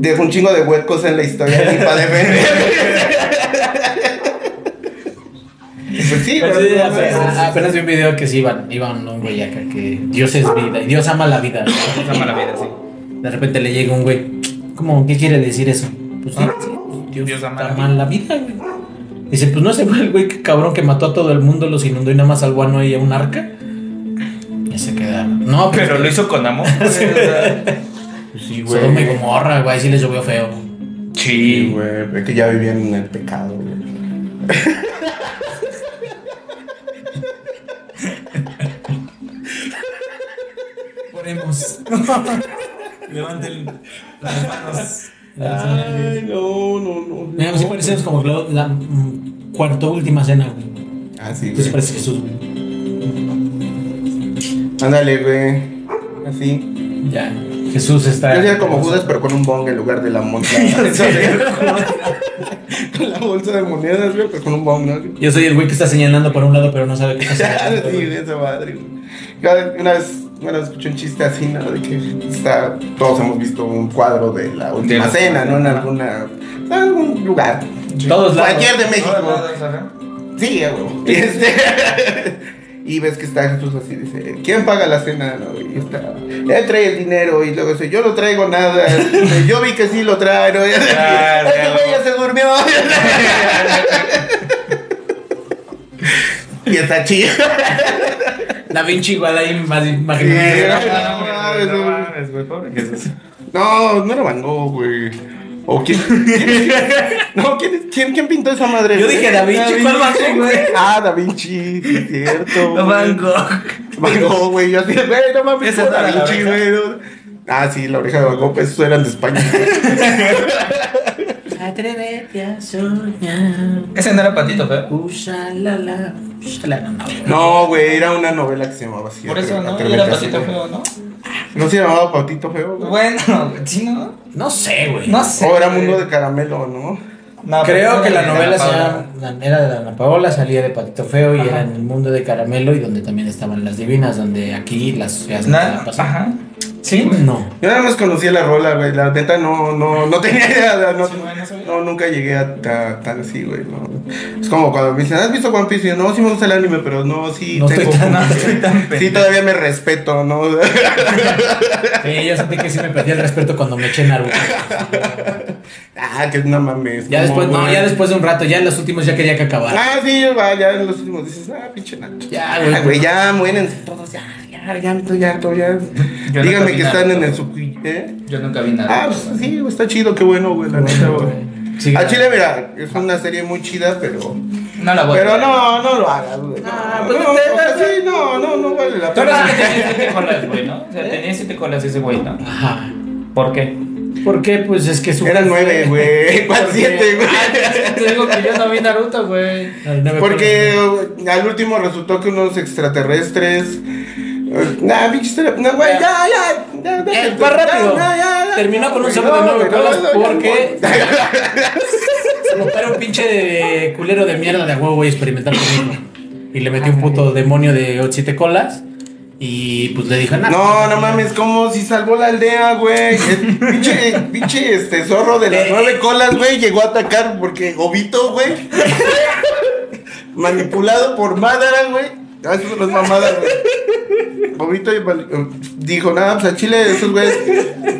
dejó un chingo de huecos en la historia defender. pues sí, Pues sí, no apenas, vi un video que sí iban, iban un güey acá que Dios es vida y Dios ama la vida. Esa mala vida, sí. De repente le llega un güey, ¿cómo? ¿Qué quiere decir eso? Pues sí, Ah, sí, pues Dios, Dios ama la ama la vida, güey. Dice, pues no se fue el güey que cabrón que mató a todo el mundo, los inundó y nada más salvó a Noé y a un arca. Y se quedaron. No, Pero lo hizo con amor. sea. Sí, güey. Sodoma y Gomorra, güey, sí les llovió feo. Sí, Sí, güey, es que ya vivían en el pecado, güey. Oremos. Levanten las manos. Ay, no, no, no. Mira, sí parecemos como la, la, mm, cuarto última cena, güey. Ah, sí, Entonces güey. parece Jesús, güey. Ándale, güey. Así. Ya. Jesús está. Yo sería como Judas, pero con un bong en lugar de la moneda. con la bolsa de monedas, güey, pero con un bong, ¿no? Yo soy el güey que está señalando por un lado, pero no sabe qué está sí, señalando. de esa madre. güey. Una vez bueno, escuché un chiste así, ¿no? De que está, todos hemos visto un cuadro de la última la- cena, ¿no? En alguna, en algún lugar. Todos lados. Cualquier de México. Todos lados, ajá. Sí, a huevo. Y, este, y ves que está Jesús así, dice, ¿quién paga la cena? No? Y está, él trae el dinero y luego dice, yo no traigo nada. Dice, Yo vi que sí lo trae, ¿no? Claro, güey ya se durmió. y está chido. Da Vinci igual ahí más Sí, imagínate. no, No no. No, no era Van Gogh, güey. ¿O quién? quién- no, ¿quién, quién, quién pintó esa madre? Yo dije Da Vinci, ¿cuál Van Gogh, güey? Ah, Da Vinci, sí, es cierto. No, güey. Van Gogh. Van Gogh, güey. Yo así, güey, no mames, Esa fue Da la Vinci, oreja. güey. no. Ah, sí, la oreja de Van Gogh, esos eran de España. Atrévete a soñar. Ese no era patito, feo. Ushalala, ushalala, no, güey. No, güey, era una novela que se llamaba así. Por eso, ¿no? Atrévete Era a patito soñar. feo, ¿no? ¿No se llamaba Patito Feo? güey? Bueno, sí, ¿no? No sé, güey. No sé. O era güey. Mundo de Caramelo, ¿no? No, Creo que la novela se llama, era de Ana Paola, salía de Patito Feo y Ajá. era en el mundo de Caramelo y donde también estaban las divinas, donde aquí las sociedades no Sí, No. Yo nada más conocía la rola, güey. La neta no, no, no tenía idea. No, no nunca llegué a ta- tan así, güey. No. Es como cuando me dicen, ¿has visto One Piece? Y yo, no, sí me gusta el anime, pero no, sí No estoy tengo. tan- No, estoy tan sí, todavía me respeto, ¿no? Sí, yo sentí que sí me perdí el respeto cuando me eché Naruto. ah, que no mames. Ya ¿cómo, después, no, güey? ya después de un rato, ya en los últimos ya quería que acabara. Ah, sí, va, ya en los últimos dices, ah, pinche Nacho. Ya, güey. Ah, güey, ya muérense todos, ya, ya, ya, estoy harto, ya. Yo Díganme que están en el sub, ¿eh? Yo nunca vi nada. Ah, pues sí, güey, está chido, qué bueno, güey, la neta, güey. Sí, A Chile, mira, es una serie muy chida, pero. No la voy a Pero no, no lo hagas, güey. Ah, No, pues no, sí, no, no, no vale la Tú eres pena. el que tenía siete colas, güey, ¿no? O sea, tenía siete colas ese güey, ¿no? Ajá. ¿Por qué? ¿Por qué? Pues es que su. Eran nueve, güey. ¿Cuál Porque- siete, güey? Te digo que yo no vi Naruto, güey. Porque al último resultó que unos extraterrestres. uh, Nah, pinche historia- No, güey, ya, ya. ya, Eh, rápido. ya, ya, ya. Terminó con un Güey, cerdo de nueve güey, no, colas porque- no. Se para un pinche de culero de mierda de huevo voy a experimentar conmigo. Y le metí un puto demonio de siete colas. Y pues le dije, "Nah, No, no mames, como si salvó la aldea, güey. Pinche, pinche este zorro de las Eh, nueve colas, güey, llegó a atacar porque Obito, güey. manipulado por Madara, güey. Ah, eso no es mamada, güey. Obito dijo, nada, pues a Chile esos güeyes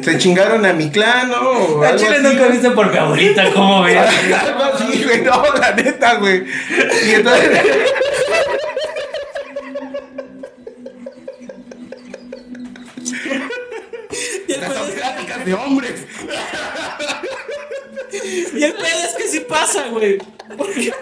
se chingaron a mi clan, ¿no? A Chile nunca viste por mi abuelita, ¿cómo ves? Algo así, güey, no, la neta, güey. Y entonces. Las pláticas de hombres. Y el pedo es que sí pasa, güey. Porque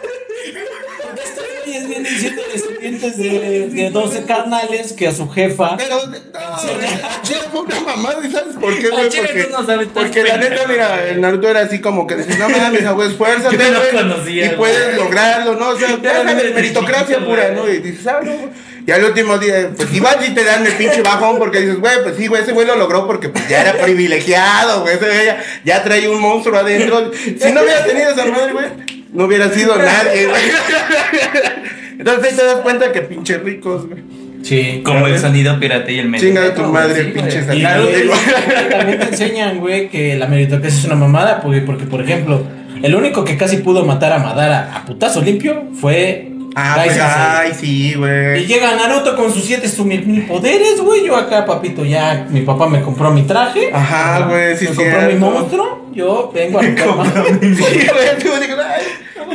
estos güeyes vienen siendo descendientes de, de 12 carnales que a su jefa. Pero, no, a Chile fue una mamada, ¿y sabes por qué, A güey? Chile Porque, no sabes porque la neta, mira, el Naruto era así como que dices, no mames, güey, esfuérzate, Yo no güey, conocía, y güey. puedes lograrlo, ¿no? O sea, ya era desde meritocracia pura, güey. ¿no? Y dices, ah, no, güey. Y al último día, pues igual sí te dan el pinche bajón porque dices, güey, pues sí, güey, ese güey lo logró porque pues ya era privilegiado, güey, ese güey ya, ya traía un monstruo adentro. Si no hubiera tenido esa madre, güey, no hubiera sido nadie, güey. Entonces ahí te das cuenta que pinche ricos, güey. Sí. Como el sonido pirata y el medio. Chinga tu madre, Sí, pinche Y también te enseñan, güey, que la meritocracia es una mamada, porque, porque, por ejemplo, el único que casi pudo matar a Madara a putazo limpio fue Ah, pues, ay, sí, Y güey. llega Naruto con sus siete mil poderes, güey. Yo acá, papito, ya mi papá me compró mi traje. Ajá, güey, sí, me compró mi monstruo. Yo vengo a romper más. Sí, güey, ay,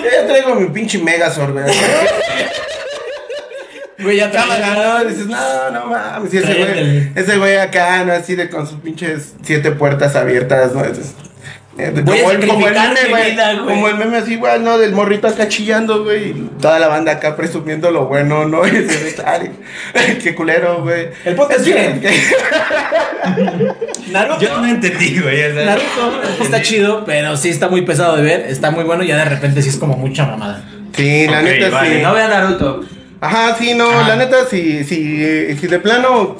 ya traigo mi pinche Megazord, güey. Güey, ya Cámara, ¿no? Dices, no, no mames. Y ese güey, ese güey acá, ¿no? Así de con sus pinches siete puertas abiertas, ¿no? Entonces, eh, Voy a como, el, como el meme, mi güey. vida, güey. Como el meme así, güey, ¿no? Del morrito acá chillando, güey. y Toda la banda acá presumiendo lo bueno, ¿no? Y se ve, ay, qué culero, güey. El podcast Es que- bien. Naruto. Yo no entendí, güey. o sea, Naruto está chido, pero sí está muy pesado de ver. Está muy bueno. Ya de repente sí es como mucha mamada. Sí, la neta vale, sí. No vea Naruto. Ajá, sí, no, la neta, si, si, si de plano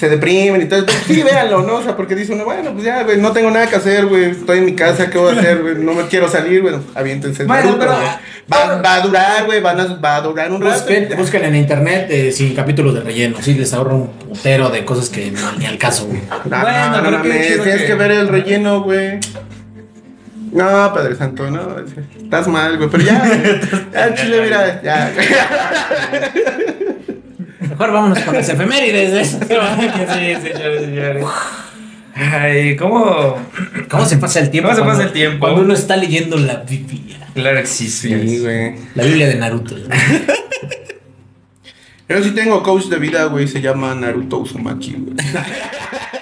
se deprimen y todo. Pues, sí, véanlo, ¿no? O sea, porque dice uno, bueno, pues ya, güey, no tengo nada que hacer, güey. Estoy en mi casa, ¿qué voy a hacer, güey? No me quiero salir, güey. Aviéntense. Bueno, Naruto, pero- güey. va, va a durar, güey, van a- va a durar un rato. Busquen, busquen en internet eh, sin capítulos de relleno. Sí, les ahorro un putero de cosas que no, ni al caso, güey. No, Bueno, no, no chido tienes que- que ver el relleno, güey. No, Padre Santo, no. Estás mal, güey. Pero ya, ya, chile, mira, ya. Mejor vámonos con las efemérides de. Sí, señores, señores. Ay, ¿cómo? ¿Cómo se pasa el tiempo? ¿Cómo se pasa cuando- el tiempo? Cuando uno está leyendo la Biblia. Claro que sí, sí. Sí, güey. La Biblia de Naruto. Yo sí tengo coach de vida, güey. Se llama Naruto Uzumaki, güey.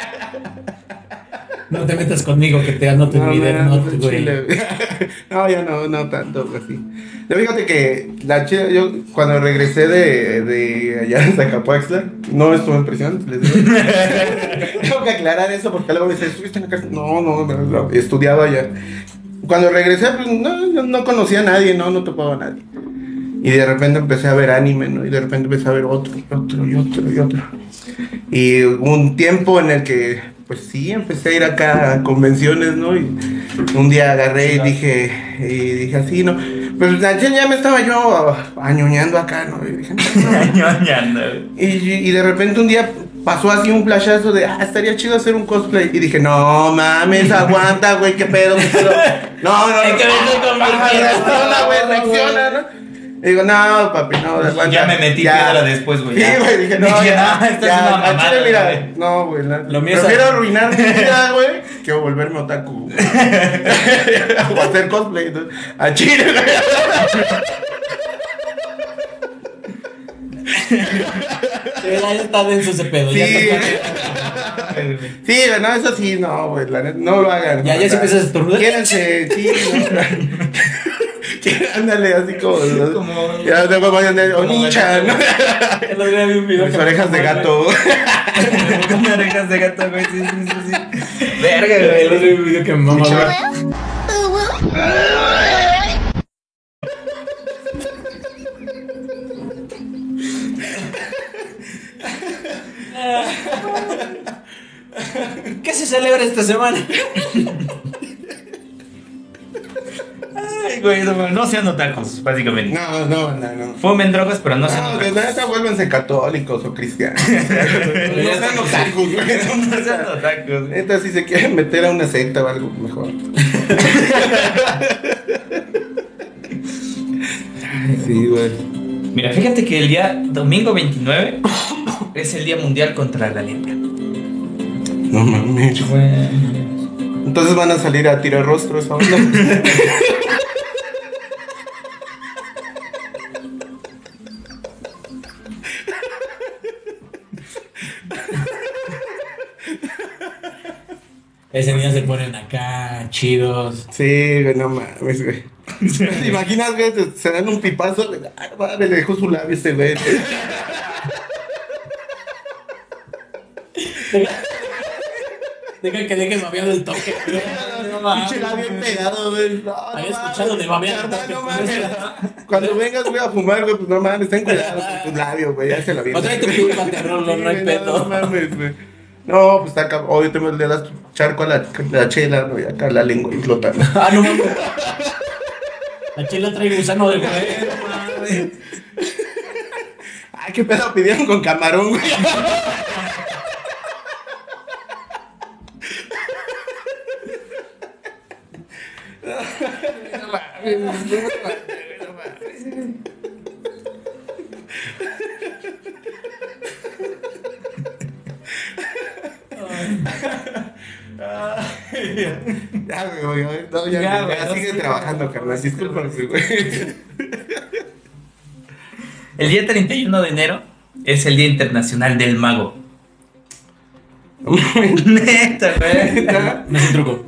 No te metas conmigo que te anoto en mi no, no, güey. no, ya no, no tanto, pues sí. Yo fíjate que la chida, yo cuando regresé de, de allá de Zacapuaxtla, no estuve en prisión, les digo. Tengo que aclarar eso porque luego me dicen, ¿estuviste en la cárcel? No, no, no, no, estudiaba allá. Cuando regresé, pues no, yo no conocía a nadie, no, no topaba a nadie. Y de repente empecé a ver anime, ¿no? Y de repente empecé a ver otro, y otro, y otro, y otro. Y un tiempo en el que, pues sí, empecé a ir acá a convenciones, ¿no? Y un día agarré y dije, y dije así, ¿no? Pues ya, ya me estaba yo añoñando acá, ¿no? Y dije, no, no, Ñoñando, güey. y, y de repente un día pasó así un flashazo de, ah, estaría chido hacer un cosplay. Y dije, no mames, aguanta, güey, qué pedo, qué pedo. No, no, no. Hay que mi piedra. reacciona, güey, reacciona, ¿no? Y digo, no, papi, no, aguanta. Ya me metí piedra después, güey, Sí, ya. güey, dije, no, Dije, ya. no, esto es ya, una mamada, chile, mira, güey. no, güey, la- Lo mío es- prefiero arruinar mi vida, güey, que volverme otaku. o hacer cosplay. entonces, A Chile, güey. Ya está denso ese pedo. Ya, Sí. está- Sí, güey, no, eso sí, no, güey, la neta, no lo hagan. Ya, ya se sea, empieza a estornudar. Quiérense, sí, no. Ándale, así como. Como- Ya, a como Onichan, ¿no? El otro día vi un video que- orejas de gato. Con orejas de gato, güey. Sí, sí, sí, sí. Verga, El otro güey. día vi un video que mamá, güey. ¿Qué se celebra esta semana? Ay, güey, no, no sean otakus, básicamente. No, no, no, no. Fumen drogas, pero no sean No, de otakus. neta vuélvanse católicos o cristianos. no sean otakus, güey. No sean otakus. Neta, si se quieren meter a una secta o algo mejor. Sí, güey. Mira, fíjate que el día domingo 29 es el Día Mundial contra la Lepra. No mames. Güey. Entonces van a salir a tirar rostros ahora. Ese día se ponen acá, chidos. Sí, güey, no mames, güey. ¿Te imaginas, güey? Se- dan un pipazo. le- Ah, le dejó su labio este güey. Deja que dejes babeado el toque. güey. No mames, Pinche labio pegado, güey. No, Había no escuchado de babear no Cuando vengas, güey, a fumar, güey, pues no mames, ten cuidado con tu labio, güey. Ya se la O trae tu pipa de rolo, no hay pedo. No mames, güey. No, pues está cabrón. Hoy te me le das charco a la, la chela, ¿no? Y acá la lengua flotando. Ah, no mames. La chela trae gusano de güey. Ay, qué pedo pidieron con camarón, güey. Ya, güey. No, ya, Ya, ya, güey, no, sigue trabajando, carnal. Discúlpame, güey. El día 31 de enero es el Día Internacional del Mago. Neta, güey. No es un truco.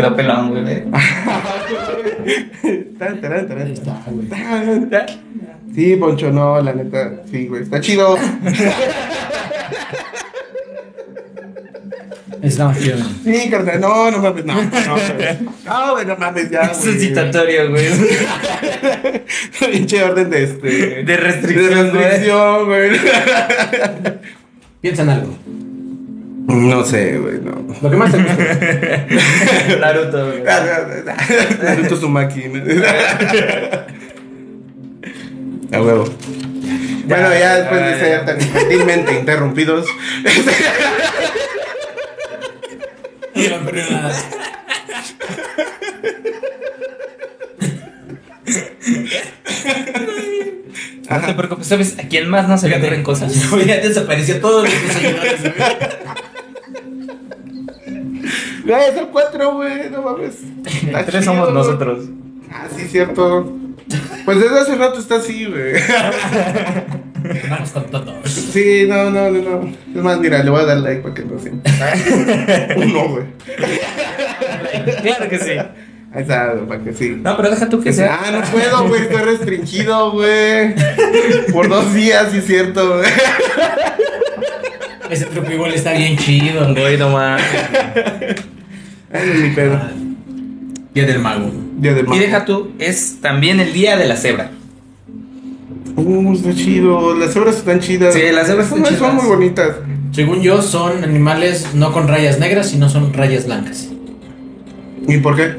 Quedó pelón, güey. Está, güey. Tan. Sí, Poncho, no, la neta, sí, güey, está chido. Estamos chido. Sí, carnal, no, no mames, no, no, güey. No, güey, no mames, ya, Es un güey. citatorio, güey. Pinche orden de este... De restricción, De restricción, güey. Piensa en algo. No sé, güey, no. Lo que más te gusta. Naruto, güey. Naruto Uzumaki. ¿no? A huevo. Bueno, ya después de ser tan infantilmente interrumpidos. No, te preocupes, ¿sabes a quién más no se le ocurren cosas? Ya desapareció todos los desayunadores. Güey, es el 4, güey, no mames. Está Tres chido, somos güey. nosotros. Ah, sí, cierto. Pues desde hace rato está así, güey. Vamos con todos. Sí, no, no, no, no. Es más, mira, le voy a dar like para que no sienta. Uno, güey. Claro que sí. Ahí está, para que sí. No, pero deja tú que sea. Ah, no puedo, güey, estoy restringido, güey. Por dos días, sí es cierto, güey. Ese truco igual está bien chido. Güey, no mames. Ay, mi pedo. Día del mago. Día de Y deja tú, es también el día de la cebra. Uh, está chido. Las cebras están chidas. Sí, las cebras están Son- Son chidas. muy bonitas. Según yo, son animales no con rayas negras, sino son rayas blancas. ¿Y por qué?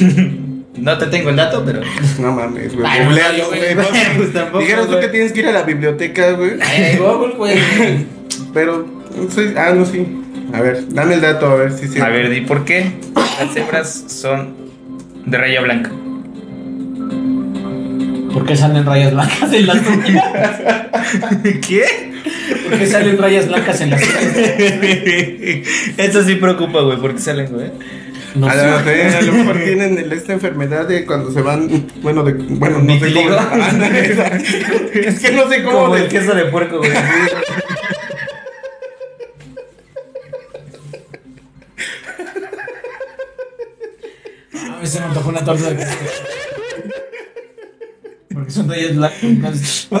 No te tengo el dato, pero. No mames, güey. Ay, no, Googlealo, güey. Pues tampoco, Dijeron tú que tienes que ir a la biblioteca, güey. Ay, Google, güey. Pero, sí, ah, no, sí. A ver, dame el dato, a ver si sí. A ver, di por qué las cebras son de raya blanca. ¿Por qué salen rayas blancas en las? ¿Qué? ¿Por qué salen rayas blancas en las tuyas? Eso sí preocupa, güey, porque salen, güey. No a, sé. lo mejor, a lo mejor tienen el- esta enfermedad de cuando se van, bueno, de, bueno, no sé cómo. Es que no sé cómo. Como de- el queso de puerco, güey. Mí se me antojó una torta de Porque son rayas blancas. ¿Por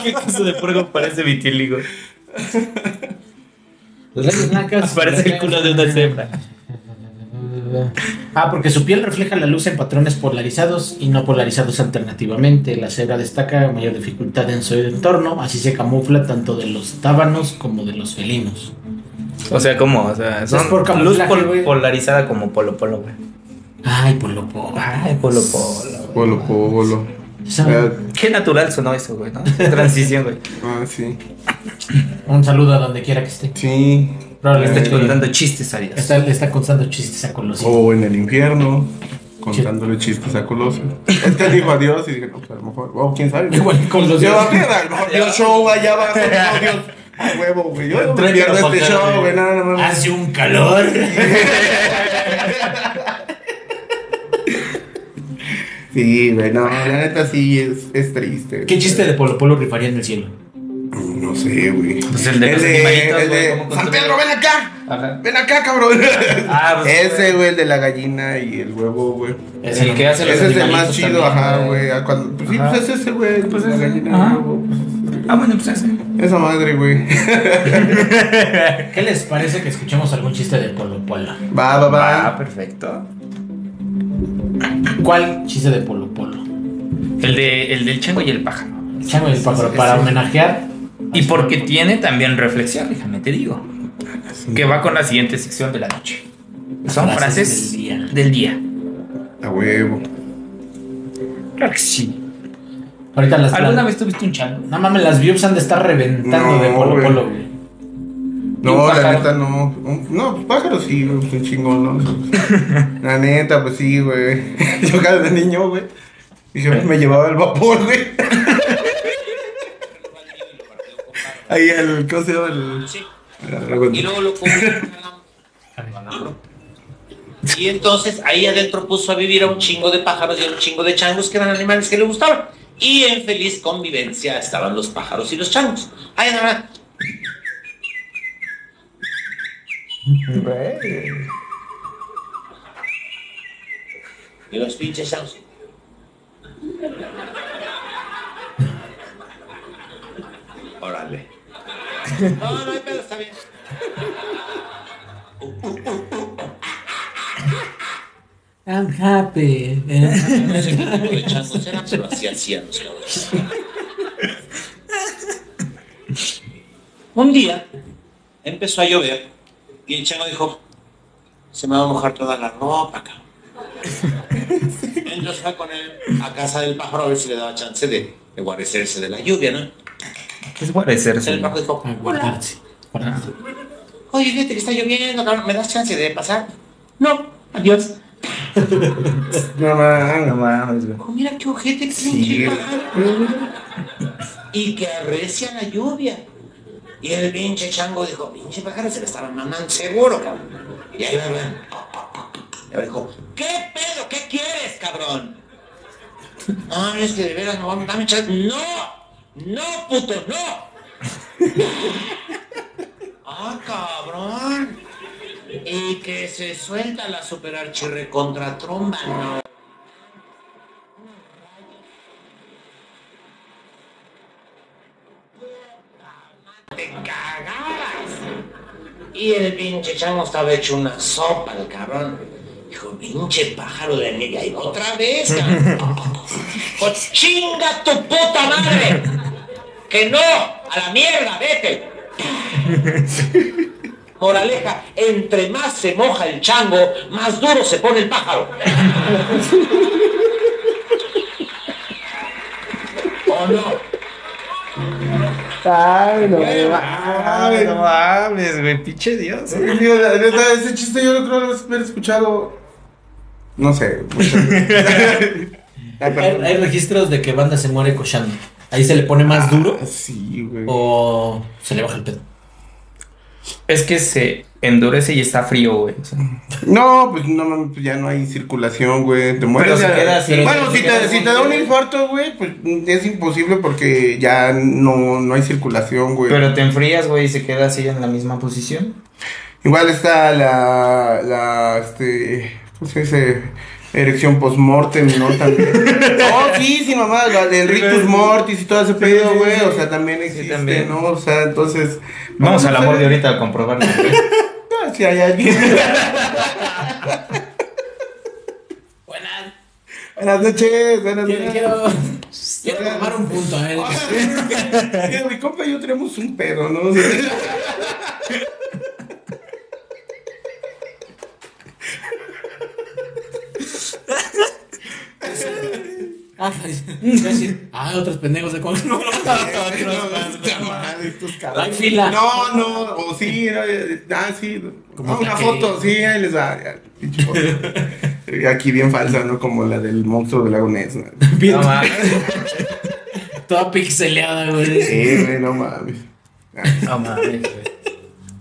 qué queso de puerco parece vitíligo? Las rayas blancas. Parece el culo de una cebra. Ah, porque su piel refleja la luz en patrones polarizados y no polarizados alternativamente. La cebra destaca mayor dificultad en su entorno, así se camufla tanto de los tábanos como de los felinos. O sea, ¿cómo? O sea, son por luz pol- polarizada como polo polo, güey. Ay, polo polo. Ay, polo polo. Polo, polo. Ah, Qué natural sonó eso, güey, ¿no? Transición, güey. ah, sí. Un saludo a donde quiera que esté. Sí. Probablemente Está contando chistes a Dios. está, le está contando chistes a Colosio. O en el infierno, contándole chistes a Colosio. Es que dijo adiós y dije, no, pues a lo mejor, o quién sabe. Igual Colosio. Yo, a lo mejor dio show allá abajo, no, Dios. A huevo, güey. Yo no me pierdo este show, güey. No, no, no. Hace un calor. Sí, güey, no, la neta sí es, es triste. ¿Qué chiste de Polo Polo rifaría en el cielo? No sé, güey. Pues el de los el el de ¿cómo San? Pedro, ven acá. Ajá. Ven acá, cabrón. Ah, pues, Ese, güey, el de la gallina y el huevo, güey. Es el que hace los Ese es el más chido, también, ajá, güey. Ah, cuando- Pues sí, pues es ese, güey. Pues la ese, gallina y el huevo. pues. Ah, bueno, pues ese. Esa madre, güey. ¿Qué les parece que escuchemos algún chiste de Polo Polo? Va, va, Ah, va. perfecto. ¿Cuál chiste de Polo Polo? El, de, el del chango y el pájaro. Chango y el pájaro, Ese- para ese. homenajear. Y porque tiene también reflexión, déjame te digo. Que va con la siguiente sección de la noche. Son Frases frases del día. del día. A huevo. Claro que sí. Ahorita las. ¿Alguna vez tuviste un chango? No mames, las views han de estar reventando No, de Polo. Polo, güey. ¿Y un No, la neta no. No, pues pájaro sí, güey, un chingón, ¿no? La neta, pues sí, güey. Yo cada de niño, güey. Y siempre me llevaba el vapor, güey. Ahí el, ¿cómo se llama? El, Sí. el- Y luego lo Y entonces ahí adentro puso a vivir a un chingo de pájaros y a un chingo de changos que eran animales que le gustaban. Y en feliz convivencia estaban los pájaros y los changos. Ahí nada más. Y los pinches changos. Órale. No, no hay pedo, está bien. I'm happy. No sé qué tipo de changos eran, pero así hacían los cabrones. Un día empezó a llover y el chango dijo, se me va a mojar toda la ropa, cabrón. Entonces fue con él a casa del pájaro a ver si le daba chance de, de guarecerse de la lluvia, ¿no? Es guarecerse. El pájaro dijo, guardarse. guardarse. oye, fíjate que está lloviendo, cabrón, ¿me das chance de pasar? No, adiós. No mames. No mames. Oh, mira qué ojete, qué Sí. Y que arrecia la lluvia. Y el pinche chango dijo, pinche pájaro se le estaba mamando seguro, cabrón. Y ahí va, va. Y dijo, ¿qué pedo? ¿Qué quieres, cabrón? No, es que de veras no vamos, dame chance. No, no, puto, no. ah, cabrón. Y que se suelta la super archirre contra tromba, no. te cagaras. Y el pinche chango estaba hecho una sopa, el cabrón. Dijo, pinche pájaro de ahí va otra vez, cabrón. Dijo, chinga tu puta madre. Que no, a la mierda, vete. Moraleja, entre más se moja el chango, más duro se pone el pájaro. ¿O no? Ay, no Ay, mames. no mames, güey. Pinche Dios. Ese chiste yo no creo haber escuchado. No sé. Ay, Hay, hay registros de que banda se muere cochando. Ahí se le pone más duro Ah, Sí, güey. o se le baja el pedo. Es que se endurece y está frío, güey. O sea, No, pues no, mames, pues ya no hay circulación, güey. Te mueres. se ya- queda así. Bueno, Se si queda te, si te da un infarto, güey, pues es imposible porque ya no, no hay circulación, güey. Pero te enfrías, güey, y se queda así en la misma posición. Igual está la, la, este, ¿cómo se dice? Erección post-mortem, ¿no? También. Oh, sí, sí, mamá, la del rictus mortis y todo ese pedo, güey. O sea, también existe, también. ¿no? O sea, entonces. Vamos al amor de ahorita a comprobarlo. güey. Si hay alguien. Buenas. Buenas noches, buenas Quiero, noches. quiero, quiero tomar un punto. A ver. Mira, mi compa y yo tenemos un pedo, ¿no? O sea, Ah, iba a decir, ah, otros pendejos de con. No, no. Hay fila. No, no, o sí, no, ah, sí. Como Ah, una foto, sí, ahí les va. Aquí bien falsa, ¿no? Como la del monstruo del lago Ness, ¿no? No mames. Toda pixeleada, güey. Sí, güey, no mames. No mames, güey.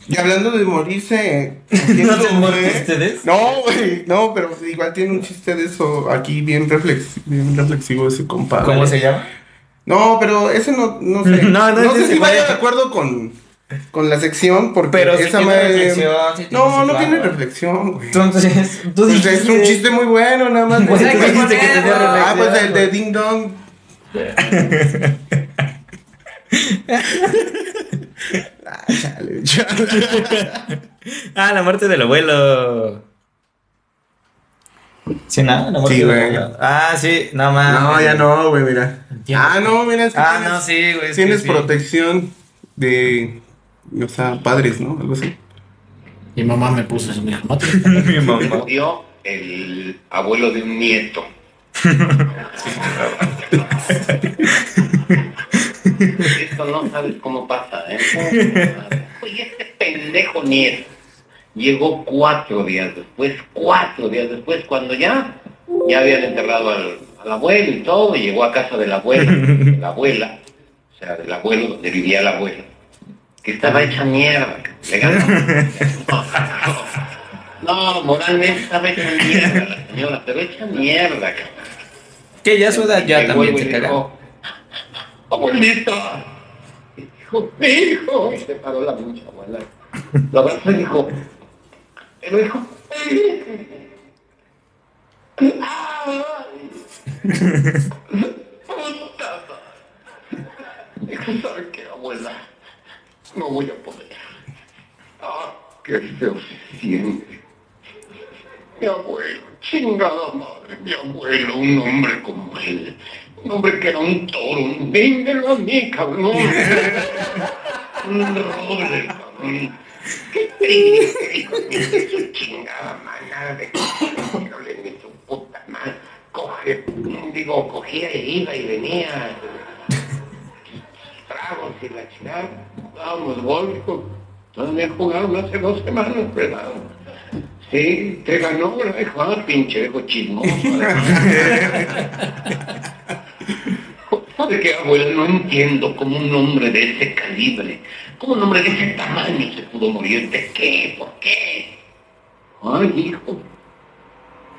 Y hablando de morirse. ¿No se güey? ustedes? No, güey, no, pero igual tiene un chiste de eso aquí bien, reflex, bien reflexivo ese compa. ¿Cómo se llama? No, pero ese no, no sé. No, no, ese sé si vaya de acuerdo con, con la sección, porque Pero esa tiene madre- reflexión, sí tiene no, no tiene reflexión, güey. Entonces, tú Pues dijiste... es un chiste muy bueno, nada más. Pues Pues, que ah, pues el de Ding Dong. Ah, chale, chale. Ah, la muerte del abuelo. Sí, nada, la muerte Sí, del güey. abuelo. Ah, sí, no mames. No, ya no, güey, mira. Ah, no, mira, es que Ah, tienes, no, sí, güey. tienes sí. protección de, o sea, padres, ¿no? Algo así. Mi mamá me puso eso, no Mi mamá. murió el abuelo de un nieto. Esto no sabes cómo pasa, ¿eh? Oye, este pendejo nieto llegó cuatro días después, cuatro días después, cuando ya, ya habían enterrado al, abuelo y todo, llegó a casa del abuelo, de la abuela, o sea, del abuelo donde vivía el abuelo, que estaba hecha mierda. No, moralmente estaba hecha mierda la señora, pero hecha mierda, cabrón. Que ya a su edad ya también se le caga. dijo, Abuelita. Y dijo, hijo. Y se paró la pinche abuela. Lo abrazó y dijo, pero dijo, puta. Dijo, ¿sabe qué, abuela? no voy a poder. Ah, qué feo se siente. Mi abuelo, chingada madre, mi abuelo, un hombre como él. Un hombre que era un toro, un véndelo a mí, cabrón. un roble, cabrón. Qué triste, su chingada manada de no le su puta madre. Coge, digo, cogía y iba y venía. Tragos y la chingada. Vamos, golfo. Todavía jugaron hace dos semanas, ¿verdad? Sí, te ganó. Dijo, ah, pinche viejo chismoso. ¿Sabe qué, abuela? No entiendo cómo un hombre de ese calibre, cómo un hombre de ese tamaño se pudo morir. ¿De qué? ¿Por qué? Ay, hijo.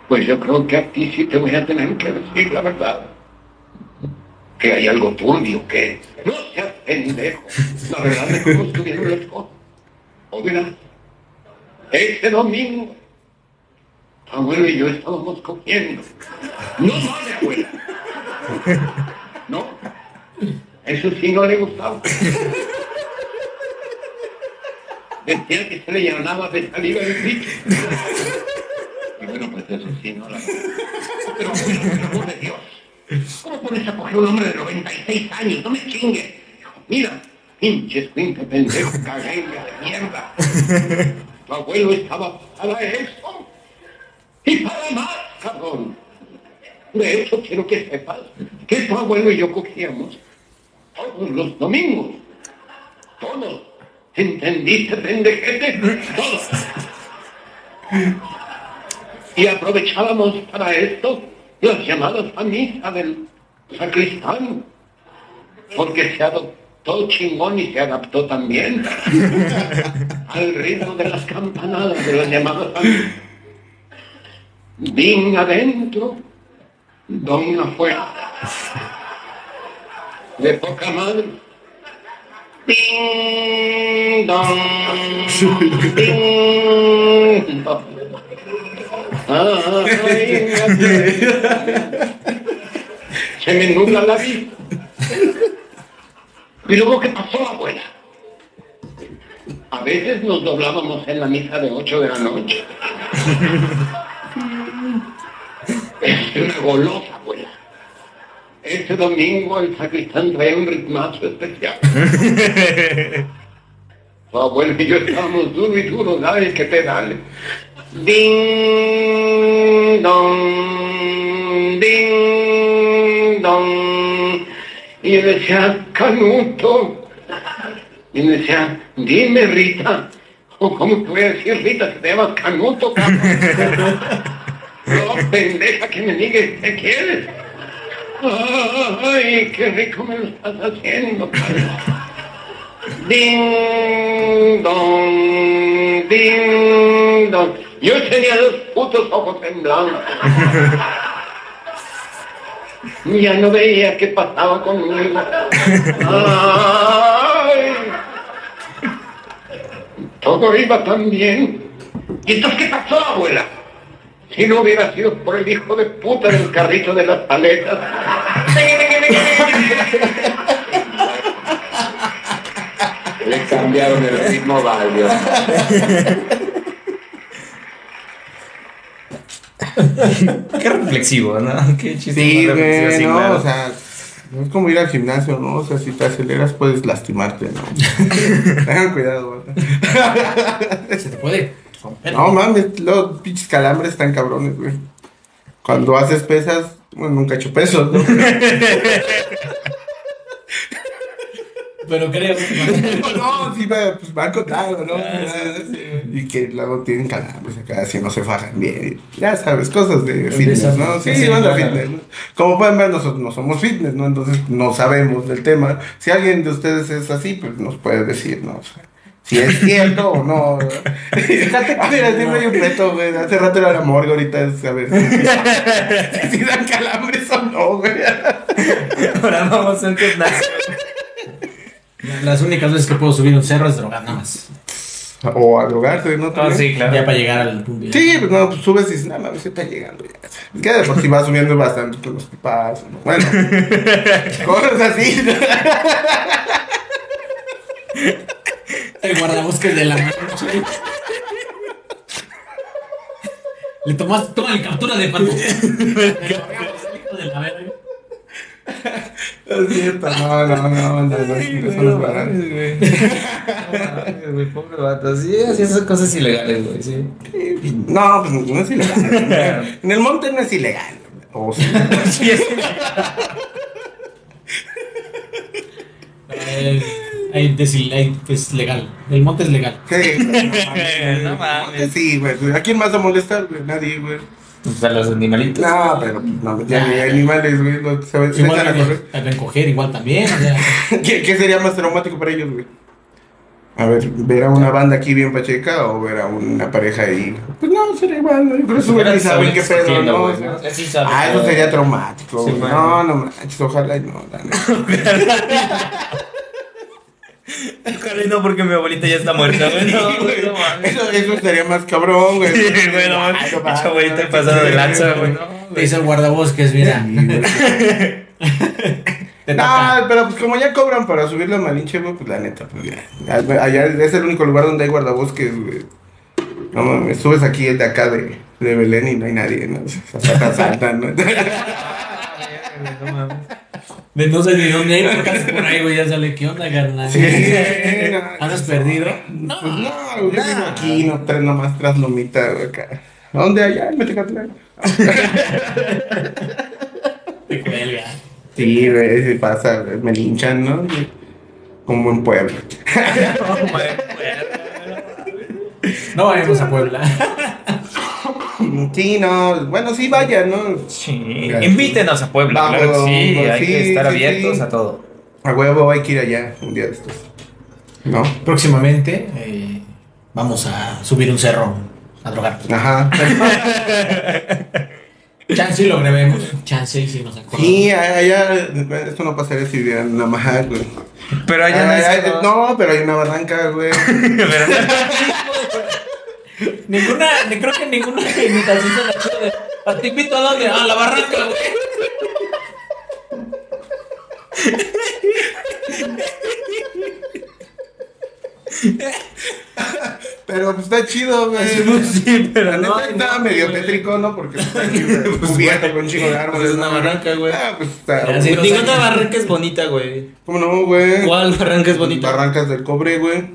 Pues yo creo que a ti sí te voy a tener que decir la verdad. Que hay algo turbio, que no seas pendejo. La verdad de cómo estuvieron las cosas. Oiga, ese domingo, abuelo y yo estábamos cogiendo. No vale, abuela. No, eso sí no le gustaba. Decía que se le llenaba de saliva el bicho. Y bueno, pues eso sí no la... Pero bueno, por amor de Dios. ¿Cómo pones a coger un hombre de 96 años? No me chingues. Mira, pinches pinche pendejo, cagenga de mierda. Tu abuelo estaba para eso. Y para más, cabrón. De hecho, quiero que sepas que tu abuelo y yo cogíamos todos los domingos. Todos. ¿Entendiste, pendejete? Todos. Y aprovechábamos para esto las llamadas a misa del sacristán. Porque se adoptó chingón y se adaptó también al ritmo de las campanadas de a misa. Vin adentro don afuera. De poca madre. Ding dong, ding dong. Ay, se me nubla la vida. ¿Y luego qué pasó, abuela? A veces nos doblábamos en la misa de 8 de la noche. Es una golosa, abuela. Este domingo el sacristán trae un ritmazo especial. Tu abuelo y yo estábamos duro y duro, dale que te dale. Ding dong, ding. Y yo decía, Canuto. Y me decía, dime Rita. O cómo te voy a decir Rita, que te llamas Canuto, cabrón. No, pendeja, que me digas qué quieres. Ay, qué rico me lo estás haciendo, padre. Ding dong, ding dong. Yo tenía los putos ojos en blanco. Ya no veía qué pasaba conmigo. Todo iba tan bien. ¿Y entonces qué pasó, abuela? Si no hubiera sido por el hijo de puta del carrito de las paletas. Le cambiaron el ritmo valio. Qué reflexivo, ¿no? Qué chiste. Sí, güey, sí, no, claro. o sea, no es como ir al gimnasio, ¿no? O sea, si te aceleras puedes lastimarte, ¿no? Tengan cuidado, güey. Se te puede romper. No mames, los pinches calambres están cabrones, güey. Cuando haces pesas, bueno, nunca he hecho pesos, ¿no? Pero creo. no, sí, va, pues van contado, ¿no? Ah, sí, sí. Y que luego tienen calambres acá, si no se fajan bien. Ya sabes, cosas de fitness, ¿no? Sí, sí, van claro. fitness, ¿no? Como pueden ver, nosotros no somos fitness, ¿no? Entonces no sabemos del tema. Si alguien de ustedes es así, pues nos puede decir, ¿no? O sea, si es cierto o no. Fíjate, mira, siempre hay un reto, güey. Hace rato era la morgue, ahorita es a ver si, si dan calambres o no, güey. Ahora vamos a un gimnasio. Las únicas veces que puedo subir un cerro es drogar nada más. O a drogarse, ¿no? Ah, También. sí, claro. Ya para llegar al punto. Sí, pues no, pues subes y dices, nada más se está llegando ya. Que de por si vas subiendo bastante con los que pasan. ¿no? Bueno, cosas así. El guardabosques de la mano. Le tomaste toda la captura de pantalla. Hijo de la verga. Es cierto, no, no, no, no, no, no, no es verdad. güey. No mames, güey, pobre vato. Sí, así esas cosas ilegales, güey, sí. No, pues no es ilegal. En el monte no es ilegal. O sea, Sí, es Eh, ahí desil- ahí es legal. El monte es legal. sí, No mames. Sí, güey. ¿A quién más va a molestar, güey? Nadie, güey. Pues a los animalitos. No, pero pues, no, ya ni animales, güey. No, se, se Igual echan a correr. a recoger igual también. O sea, ¿Qué, qué sería más traumático para ellos, güey? A ver, ver a una banda aquí bien pacheca o ver a una pareja ahí. Pues no, sería igual, ¿no? Yo creo que ni saben qué pedo, ¿no? Sí saben, ah, eso sería traumático, Sí, güey. No, no manches, ojalá y no, la neta. Ojalá y no, porque mi abuelita ya está muerta, güey. No, Sí, güey. no mames. Eso, eso estaría más cabrón, güey. Sí, güey, no mames. Pinche abuelita pasada de lanza, güey. te dice el guardabosques, mira. No, pero pues como ya cobran para subir la malinche, güey, pues la neta, pues ya. Allá es el único lugar donde hay guardabosques, güey. No mames, subes aquí el de acá de, de Belén y no hay nadie, ¿no? O sea, hasta te asaltan, ¿no? No mames. De no sé ni dónde hay, por casi por ahí, güey, ya sale. ¿Qué onda, carnal? Sí, ¿Andas perdido? No, pues no, yo vivo aquí, no tres nomás tras lomita, güey, acá. ¿A dónde allá? En Metecatlán. Te cuelga. Sí, güey, sí pasa, güey, me linchan, ¿no? Como en Puebla. No vayamos a Puebla. Sí, no, bueno, sí vaya, ¿no? Sí. Invítenos a Puebla, Vamos, claro sí. Hay sí, que estar sí, abiertos sí. a todo. A huevo hay que ir allá un día de estos. ¿No? Próximamente eh, vamos a subir un cerro a drogar. Ajá. Chance y lo grabemos. Chance y si nos acordamos. Sí, allá, esto no pasaría si vivieran en güey. Pero allá no Ay, es ay, cerro. No, pero hay una barranca, güey. Pero Ninguna, ni creo que ninguna imitación se la chida de. "Ah, Te invito a dónde? A la barranca, güey. Pero pues está chido, güey. sí, pero La no neta está medio güey. tétrico, ¿no? Porque está aquí, güey, cubierto con un chingo de árboles. Pues es una barranca, güey. Ah, pues está. Sí, Ninguna barranca es bonita, güey. ¿Cómo no, güey? ¿Cuál barranca es bonita? Barrancas del cobre, güey.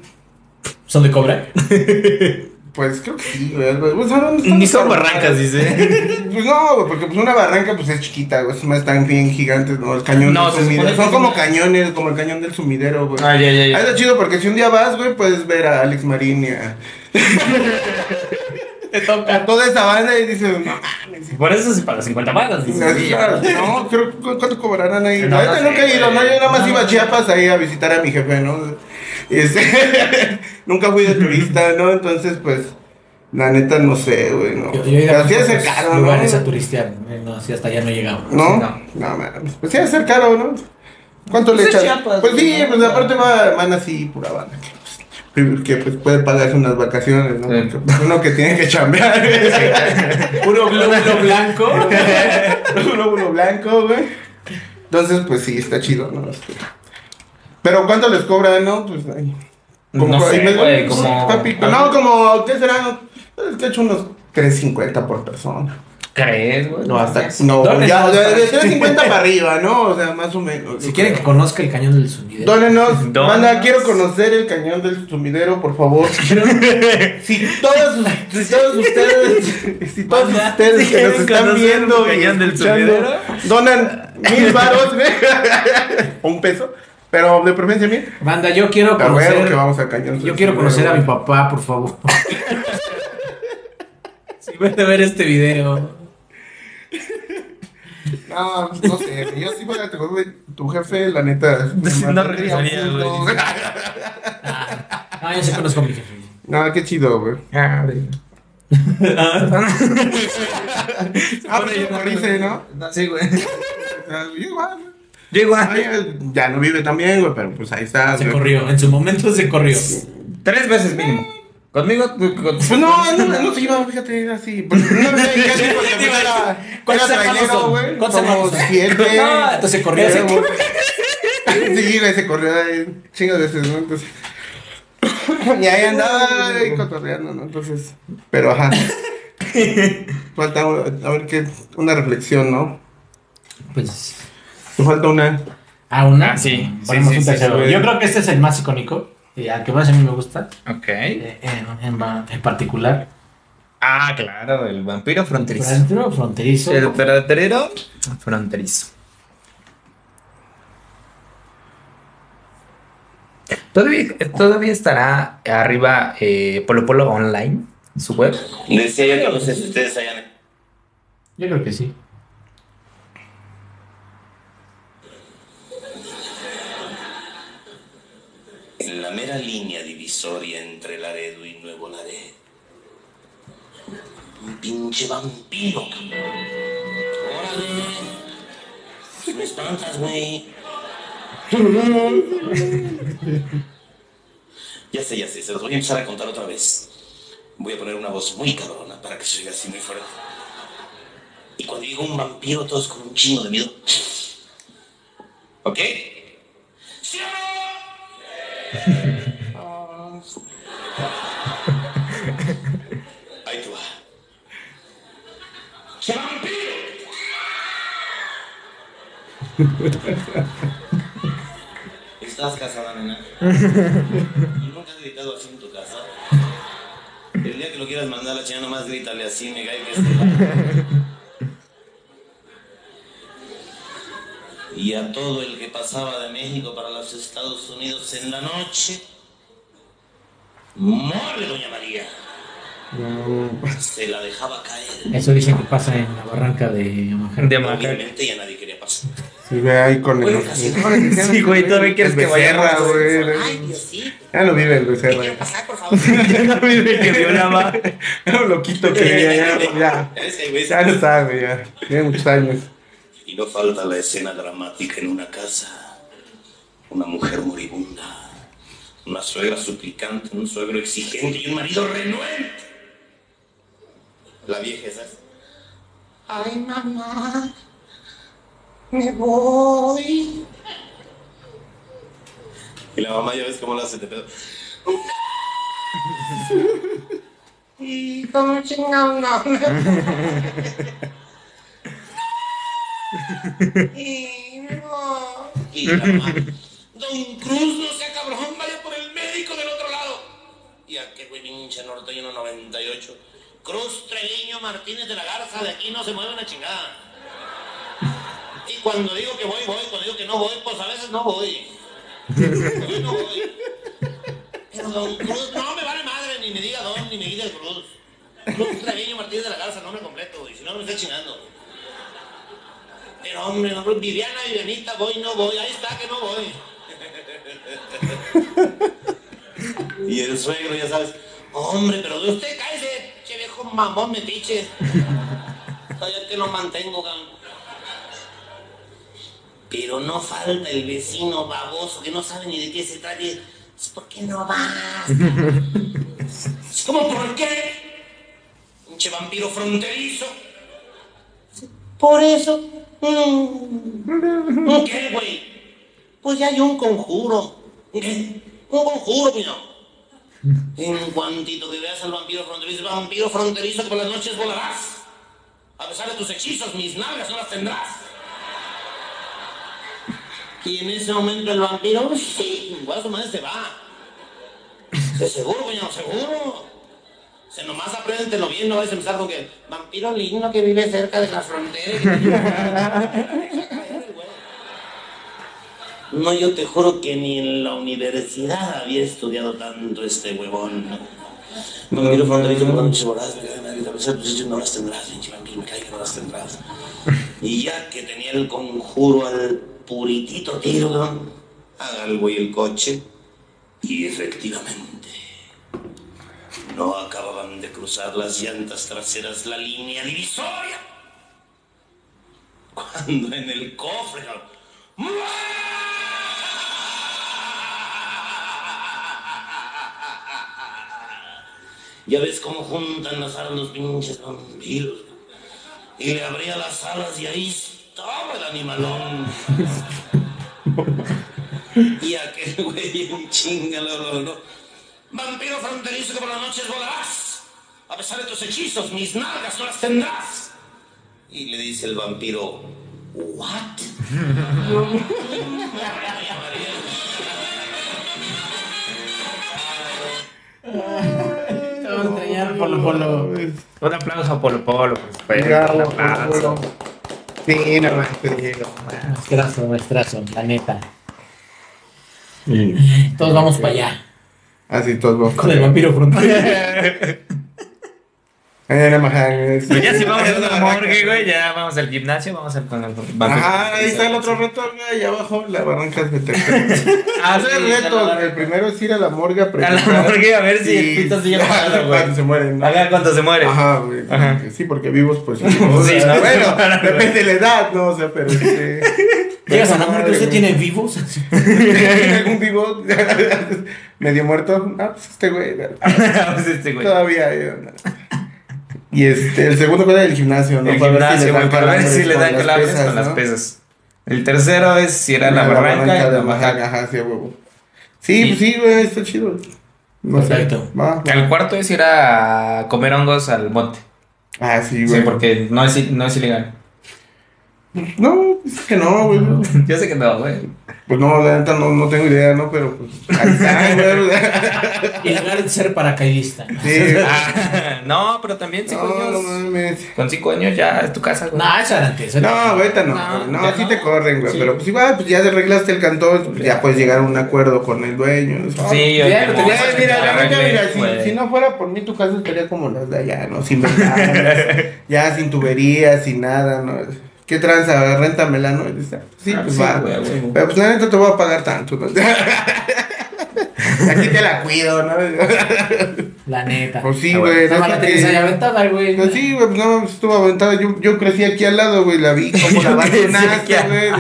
¿Son de cobra? Pues creo que sí, güey. Pues, ¿dónde están Ni son barrancas? dice. Pues no, güey, porque pues una barranca pues es chiquita, güey. Esas están bien gigantes, ¿no? El cañón No, del sumidero. Son como cañones, como el cañón del sumidero, güey. Ah, ya, ya, ya. está chido porque si un día vas, güey, puedes ver a Alex Marín y a, Te toca. toda esa banda y dices, no mames. Por eso se paga 50 balas, ya. No, creo que cuánto cobrarán ahí. No, No, nunca he ido, no, yo nada más iba a. Chiapas ahí a visitar a mi jefe, ¿no? Este, nunca fui de turista, ¿no? Entonces, pues, la neta no sé, güey, ¿no? Yo, yo he Pero a sí debe ser caro, lugares ¿no? a turistear. eh, No, si hasta allá no llegamos. ¿No? No. No, mames. Pues sí, debe ser caro, ¿no? ¿Cuánto le Pues es echas? Chiapas, pues sí, ¿no? pues aparte va, van así, pura banda. Que, pues, que pues puede pagarse unas vacaciones, ¿no? Sí. Pues, uno que tiene que chambear. Puro glóbulo blanco. uno, uno blanco, güey. Entonces, pues sí, está chido, ¿no? Pero ¿cuánto les cobran, no? Pues No sé, ahí me- güey, como- papi, No, como, ¿qué será? Es que he hecho unos 3.50 por persona. ¿Crees, güey? No, hasta. No, ya, de, para- de 350 para arriba, ¿no? O sea, más o menos. Si quieren que conozca el cañón del sumidero. Dónenos, manda, quiero conocer el cañón del sumidero, por favor. si todos, si todos ustedes, si todos Manda, ustedes si que nos están viendo el y cañón del escuchando, sumidero. donan mil varos, güey, o un peso, pero de preferencia mil. Banda, yo quiero A huevo conocer. que vamos cañón. del Yo quiero conocer a mi papá, por favor. si puede ver este video. No, pues, no sé, yo sí, fíjate, güey, tu jefe, la neta. No regresaría, a güey. Ah, yo sí conozco a mi jefe. No, qué chido, güey. Ah. Ah, pues igual, Ay, ya no vive tan bien, güey, pero pues ahí está. Se güey. corrió. En su momento se corrió. Tres veces mínimo. Conmigo, tú- con- Pues no, no, no se iba, fíjate, era así. Pues, no, casi porque pues, era, ¿Cuántos era hermanos trailero, son? güey. ¿Cuántos Como hermanos siete. No, entonces corrió así. Sí, güey, se corrió ahí chingas veces, ¿no? Entonces. Y ahí andaba ahí cotorreando, ¿no? Entonces, pero ajá. Falta, a ver qué, una reflexión, ¿no? Pues. Te falta una. Ah, una. Ah, sí. Ponemos Sí, un sí, tercero. sí. Yo creo que este es el más icónico. Y al que más a mí me gusta. Ok. eh, en, en en particular. Ah, claro, el vampiro fronterizo. Frontero, fronterizo. El verdadero fronterizo. Todavía, todavía estará arriba eh, Polo Polo Online, su web. Decía yo que no sé si ustedes hayan Yo creo que sí. en la mera línea divisoria entre Laredo y Nuevo Laredo. Un pinche vampiro, cabrón. Órale. Me espantas, güey. Ya sé, ya sé, se los voy a empezar a contar otra vez. Voy a poner una voz muy cabrona para que se oiga así muy fuerte. Y cuando digo un vampiro, todos con un chingo de miedo. ¿Ok? ¿Sí ¿Estás casada, nena? ¿Y nunca has gritado así en tu casa? El día que lo quieras mandar a la chingada, nomás grítale así, me cae que este Y a todo el que pasaba de México para los Estados Unidos en la noche, ¡Mole, doña María! Se la dejaba caer. Eso dicen que pasa en la barranca de Omaha. De. Obviamente ya nadie. Sí, ve ahí con el. Sí. Güey, todavía quieres que güey. Ay, Diosito. Ya lo vive el ¿Me becerra. quieren pasar, por favor? Ya no vive que violaba. Era un loquito que ya, ya, ya, ya no sabe, ya. Tiene muchos años. Y no falta la escena dramática en una casa. Una mujer moribunda. Una suegra suplicante, un suegro exigente y un marido renuente. La vieja esa. Ay, mamá. Me voy. Y la mamá ya ves cómo la hace de pedo. Y como chingado, no. Y me voy. Y la mamá. Don Cruz, no sea cabrón, vaya por el médico del otro lado. Y aquel güey pinche norteño 98. Cruz Treviño Martínez de la Garza, de aquí no se mueve una chingada. Y cuando digo que voy, voy. Cuando digo que no voy, pues a veces no voy. No voy. No me vale madre, ni me diga Don, ni me diga Cruz. Cruz Treviño Martínez de la Garza, nombre completo, y si no me está chingando. Pero hombre, no, Viviana, Vivianita, voy, no voy, ahí está que no voy. Y el suegro, ya sabes, hombre, pero de usted cállese, che viejo mamón metiche. Todavía que lo mantengo, cabrón. Pero no falta el vecino baboso que no sabe ni de qué se trata. "Pues, ¿Por qué no vas? Es como, ¿por qué? Pinche vampiro fronterizo. Por eso. Mm. ¿Qué, güey? Pues ya hay un conjuro. ¿Qué? Un conjuro, cuñado. En cuantito que veas al vampiro fronterizo, vampiro fronterizo que por las noches volarás. A pesar de tus hechizos, mis nalgas no las tendrás. Y en ese momento el vampiro, sí, su madre se va. De seguro, cuñado, seguro. Se nomás apréndetelo bien, no vas a empezar con que vampiro lindo que vive cerca de la frontera. No, yo te juro que ni en la universidad había estudiado tanto este huevón. Vampiro fronterizo por la noche voraz, me cae de madre, a tus hechos no las tendrás, pinche vampiro, me cae que no las tendrás. Y ya que tenía el conjuro al puritito tiro, ¿no? haga el güey el coche. Y efectivamente, no acababan de cruzar las llantas traseras la línea divisoria. Cuando en el cofre, cabrón, Ya ves cómo juntan las alas los pinches vampiros. Y le abría las alas y ahí estaba el animalón. y aquel güey en chinga, lo, lo, lo. Vampiro fronterizo que por las noches volarás. A pesar de tus hechizos, mis nalgas no las tendrás. Y le dice el vampiro, ¿what? Te vamos a extrañar, Polo Polo. Un aplauso a Polo Polo, por supuesto. Bravo, Un aplauso. Sí, no. Maestrazo, maestrazo, la neta. Todos vamos para allá. Así todos. Con el vampiro fronterizo. Más, es- Pues ya si vamos a una morgue, güey, ya vamos al gimnasio, vamos al con el. Ajá, ahí está el otro reto, güey, allá abajo, la barranca de Tecate. Ah, Tres sí, retos, la- el primero es ir a la morgue a A la preguntar. morgue a ver si el pito sigue mojado, güey. Cuando se mueren, ¿no? Haga cuando se muere. Ajá, güey. Ajá. Sí, porque vivos, pues. sí, o sea, no, bueno, depende de la edad, ¿no? O sea, pero. Llegas a la muerte, ¿usted tiene vivos? ¿Tiene algún vivo medio muerto? Ah, pues este güey. Pues este, güey. Todavía. Y este, el segundo fue el gimnasio, ¿no? El Para ver si gimnasio, güey, para ver si le dan calambres con las pesas. El tercero es si era la barranca y la ajá, sí, huevo. Sí, pues sí, güey, está chido. No sé, Perfecto. Va, va. El cuarto es ir a comer hongos al monte. Ah, sí, Sí, güey. porque no es, no es ilegal. No, es que no, güey. Yo sé que no, güey. Pues no, la neta no, no tengo idea, ¿no? Pero pues. Ahí está, güey. Y lugar de ser paracaidista. Sí. Ah, no, pero también cinco No, no años. mames. Con cinco años ya es tu casa, güey. No, eso era antes. era- No, ahorita no. No, No, sí no. te corren, güey. Sí. Pero pues igual, pues ya arreglaste el cantón, pues, ya puedes llegar a un acuerdo con el dueño. ¿no? Sí, yo ya, tengo- Ya, mira, la neta, mira, si no fuera por mí, tu casa estaría como las de allá, ¿no? Sin ventanas, ya sin tuberías, sin nada, ¿no? ¿Qué tranza? Réntamela, ¿no? Y dice, Sí, Ah, pues sí, va. güey, güey. Pero pues la neta te voy a pagar tanto, ¿no? Aquí te la cuido, ¿no? La neta. Pues sí, Ah, güey. Nada más neta la ahí aventada, güey. Pues sí, güey, pues no, pues, estuvo aventada. Yo, yo crecí aquí al lado, güey, la vi como la abandonaste, güey.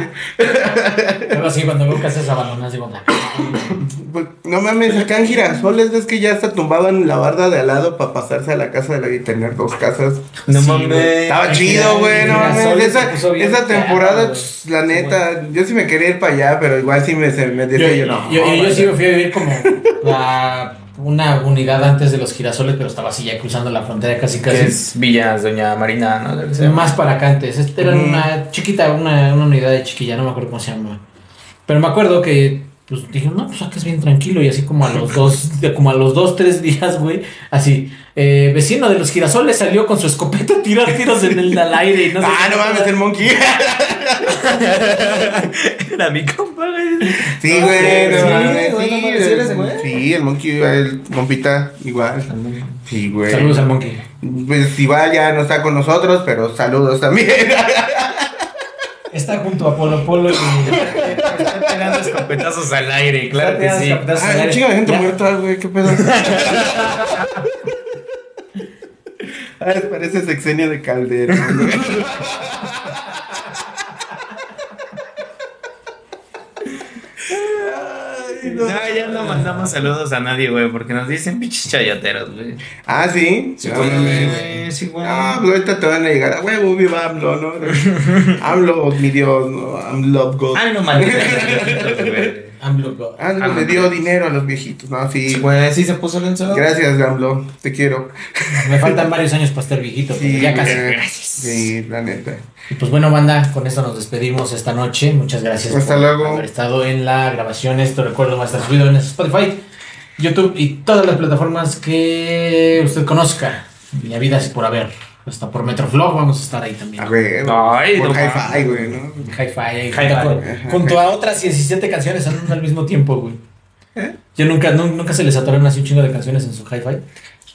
Luego así, cuando veo casas abandonadas, digo, "Ah, Pues, no mames, acá en Girasoles ves que ya hasta tumbaban la barda de al lado para pasarse a la casa de la y tener dos casas. No Sí, mames. Estaba chido, güey, no mames. Esa, esa temporada, la neta, yo sí me quería ir para allá, pero igual sí me, se me Yo, decía yo, yo, no. yo, yo sí me fui a vivir como la, una unidad antes de los girasoles, pero estaba así ya cruzando la frontera casi Que casi. es Villas, Doña Marina, ¿no? Más para acá antes. Este era una chiquita, una, una unidad de chiquilla, no me acuerdo cómo se llama. Pero me acuerdo que pues dije, no, pues acá es bien tranquilo. Y así como a los dos, de- como a los dos, tres días, güey, así, eh, vecino de los girasoles salió con su escopeta a tirar tiros en el al aire y no sé Ah, no mames, el monkey. Era mi compa, güey. Sí, güey, no Sí, mames, güey, no sí, mames, ¿sí eres ese güey? Sí, el monkey, el compita, igual. Sí, güey. Saludos al monkey. Pues igual ya no está con nosotros, pero saludos también. Está junto a Polo Polo y. Está pegando escopetazos al aire, claro que sí. Ah, un chingo de gente muerta, güey, qué pedo. Ah, parece sexenio de Calderón. güey. Ay, no. No, ya no mandamos saludos a nadie, güey, porque nos dicen pinches chayoteros, güey. Ah, sí. Sí, Ah, güey, güey. sí, güey. Ah, pues ahorita te van a llegar a huevo, viva AMLO, ¿no? AMLO, mi Dios, ¿no? AMLO God. Ah, no maldita. AMLO. AMLO le dio dinero a los viejitos, ¿no? Sí. Sí, güey, sí se puso lenzo. Gracias, AMLO, te quiero. Me faltan varios años para estar viejito, pero ya casi. güey. Sí, la neta. Y pues bueno, banda, con esto nos despedimos esta noche. Muchas gracias Hasta por luego. haber estado en la grabación. Esto recuerdo va a estar subido en Spotify, YouTube y todas las plataformas que usted conozca. Mi vida es por haber. Hasta por Metroflog vamos a estar ahí también. A ver, Ay, por no hi-fi, güey, ¿no? Hi-Fi, junto, con- Ajá. junto a otras 17 canciones andando al mismo tiempo, güey. ¿Eh? Yo nunca, nu- nunca se les atoraron así un chingo de canciones en su hi-fi.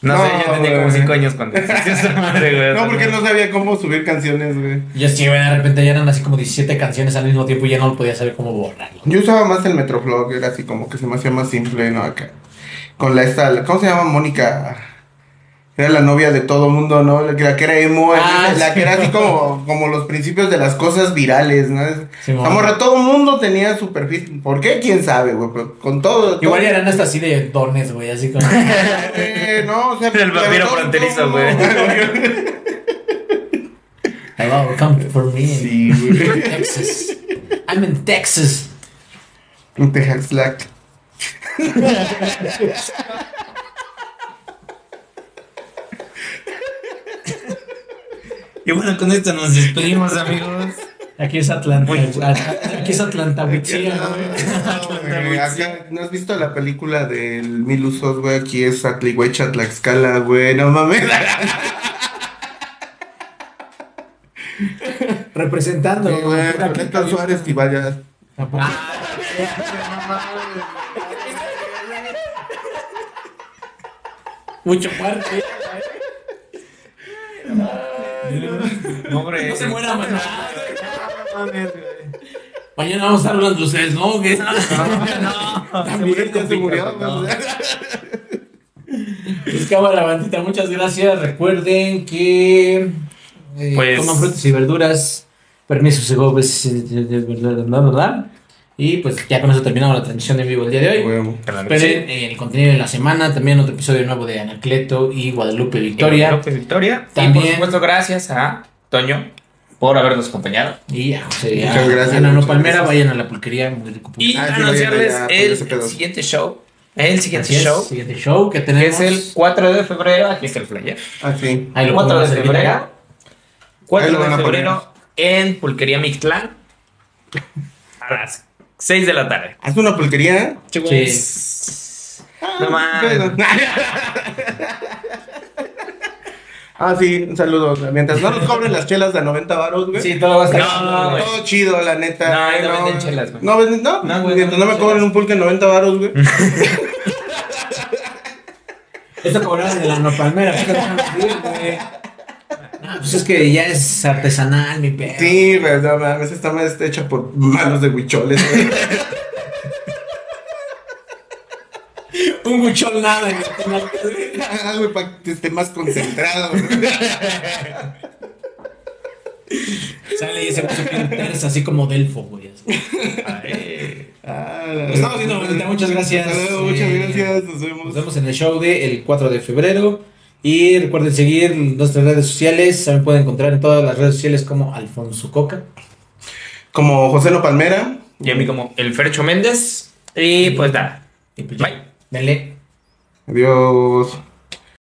No, sé, yo No, tenía como güey. 5 años cuando esa madre, güey. No, porque no sabía cómo subir canciones, güey. Yo sí, güey, de repente ya eran así como 17 canciones al mismo tiempo y ya no podía saber cómo borrarlo. Yo usaba más el Metroflog, era así como que se me hacía más simple, ¿no? Acá. Con la esta, ¿cómo se llama? Mónica. Era la novia de todo mundo, ¿no? La que, era emo, Ah, la sí. que era así como, como los principios de las cosas virales, ¿no? Sí, Esa morra, todo mundo tenía su perfil. ¿Por qué? ¿Quién sabe, güey? Con todo. Igual todo- eran hasta así de dones, güey, así como... Eh, no, o sea, El vampiro todo- fronterizo, todo- güey. Hello, come for me. Sí, güey. Texas. I'm in Texas. Un Texas Y bueno, con esto nos despedimos, amigos. Aquí es Atlanta. Aquí es Atlanta, Huichila, No, güey. güey, acá, ¿No has visto la película del Mil Usos, güey? Aquí es Atlihuecha, Tlaxcala, güey, no mames. Representando. Sí, güey, Kika Suárez y vaya. Tampoco. Mucho parte. No, hombre. No se muera mañana. Mañana vamos a estar hablando de ustedes, ¿no? Que- También ya se murió, güey. Pues cámara, bandita, muchas gracias. Recuerden que eh, Pues- coman frutas y verduras. Permiso, pues, eh, de verdad, ¿verdad? Y pues ya con eso terminamos la transmisión en vivo el día de hoy. Güey. Esperen eh, el contenido de la semana, también otro episodio nuevo de Anacleto y Guadalupe Victoria. López Victoria. Y También- por supuesto, gracias a Toño por habernos acompañado. Y a José Muchas gracias, a Nano muchas Palmera, gracias. vayan a la pulquería, muy rico. Y Ah, anunciarles ya, el, siguiente show. El siguiente Así show. siguiente show que Que tenemos. es el 4 de febrero. Aquí está el flyer. Ah, sí. Ahí lo 4 podemos de febrero. acá. 4 Ahí lo de febrero en Pulquería Mictlán. A las 6 de la tarde. ¿Haz una pulquería? Sí. No mames. Ah, sí, un saludo. Mientras no nos cobren las chelas de 90 varos, güey. Sí, todo va a estar. No, güey. Todo chido, la neta. No, ahí no Güey, venden chelas, güey. No, venden, no. No, güey, Mientras no no me cobren un pulque en 90 varos, güey. Esto cobraron de la no palmera. Pues es que ya es artesanal, mi perro. Sí, güey, no mames, esta madre está hecha por manos de huicholes, güey. Un muchón nada. güey. Ah, güey, para que esté más concentrado, güey. Sale y se puso bien tersa, así como Delfo, güey. Ah, estamos bonita, muchas gracias. Muchas Eh, gracias, nos vemos. Nos vemos en el show de el 4 de febrero. Y recuerden seguir nuestras redes sociales. También pueden encontrar en todas las redes sociales como Alfonso Coca. Como José No Palmera. Y a mí como el Fercho Méndez. Y pues nada. Y pues ya, Bye. denle. Adiós.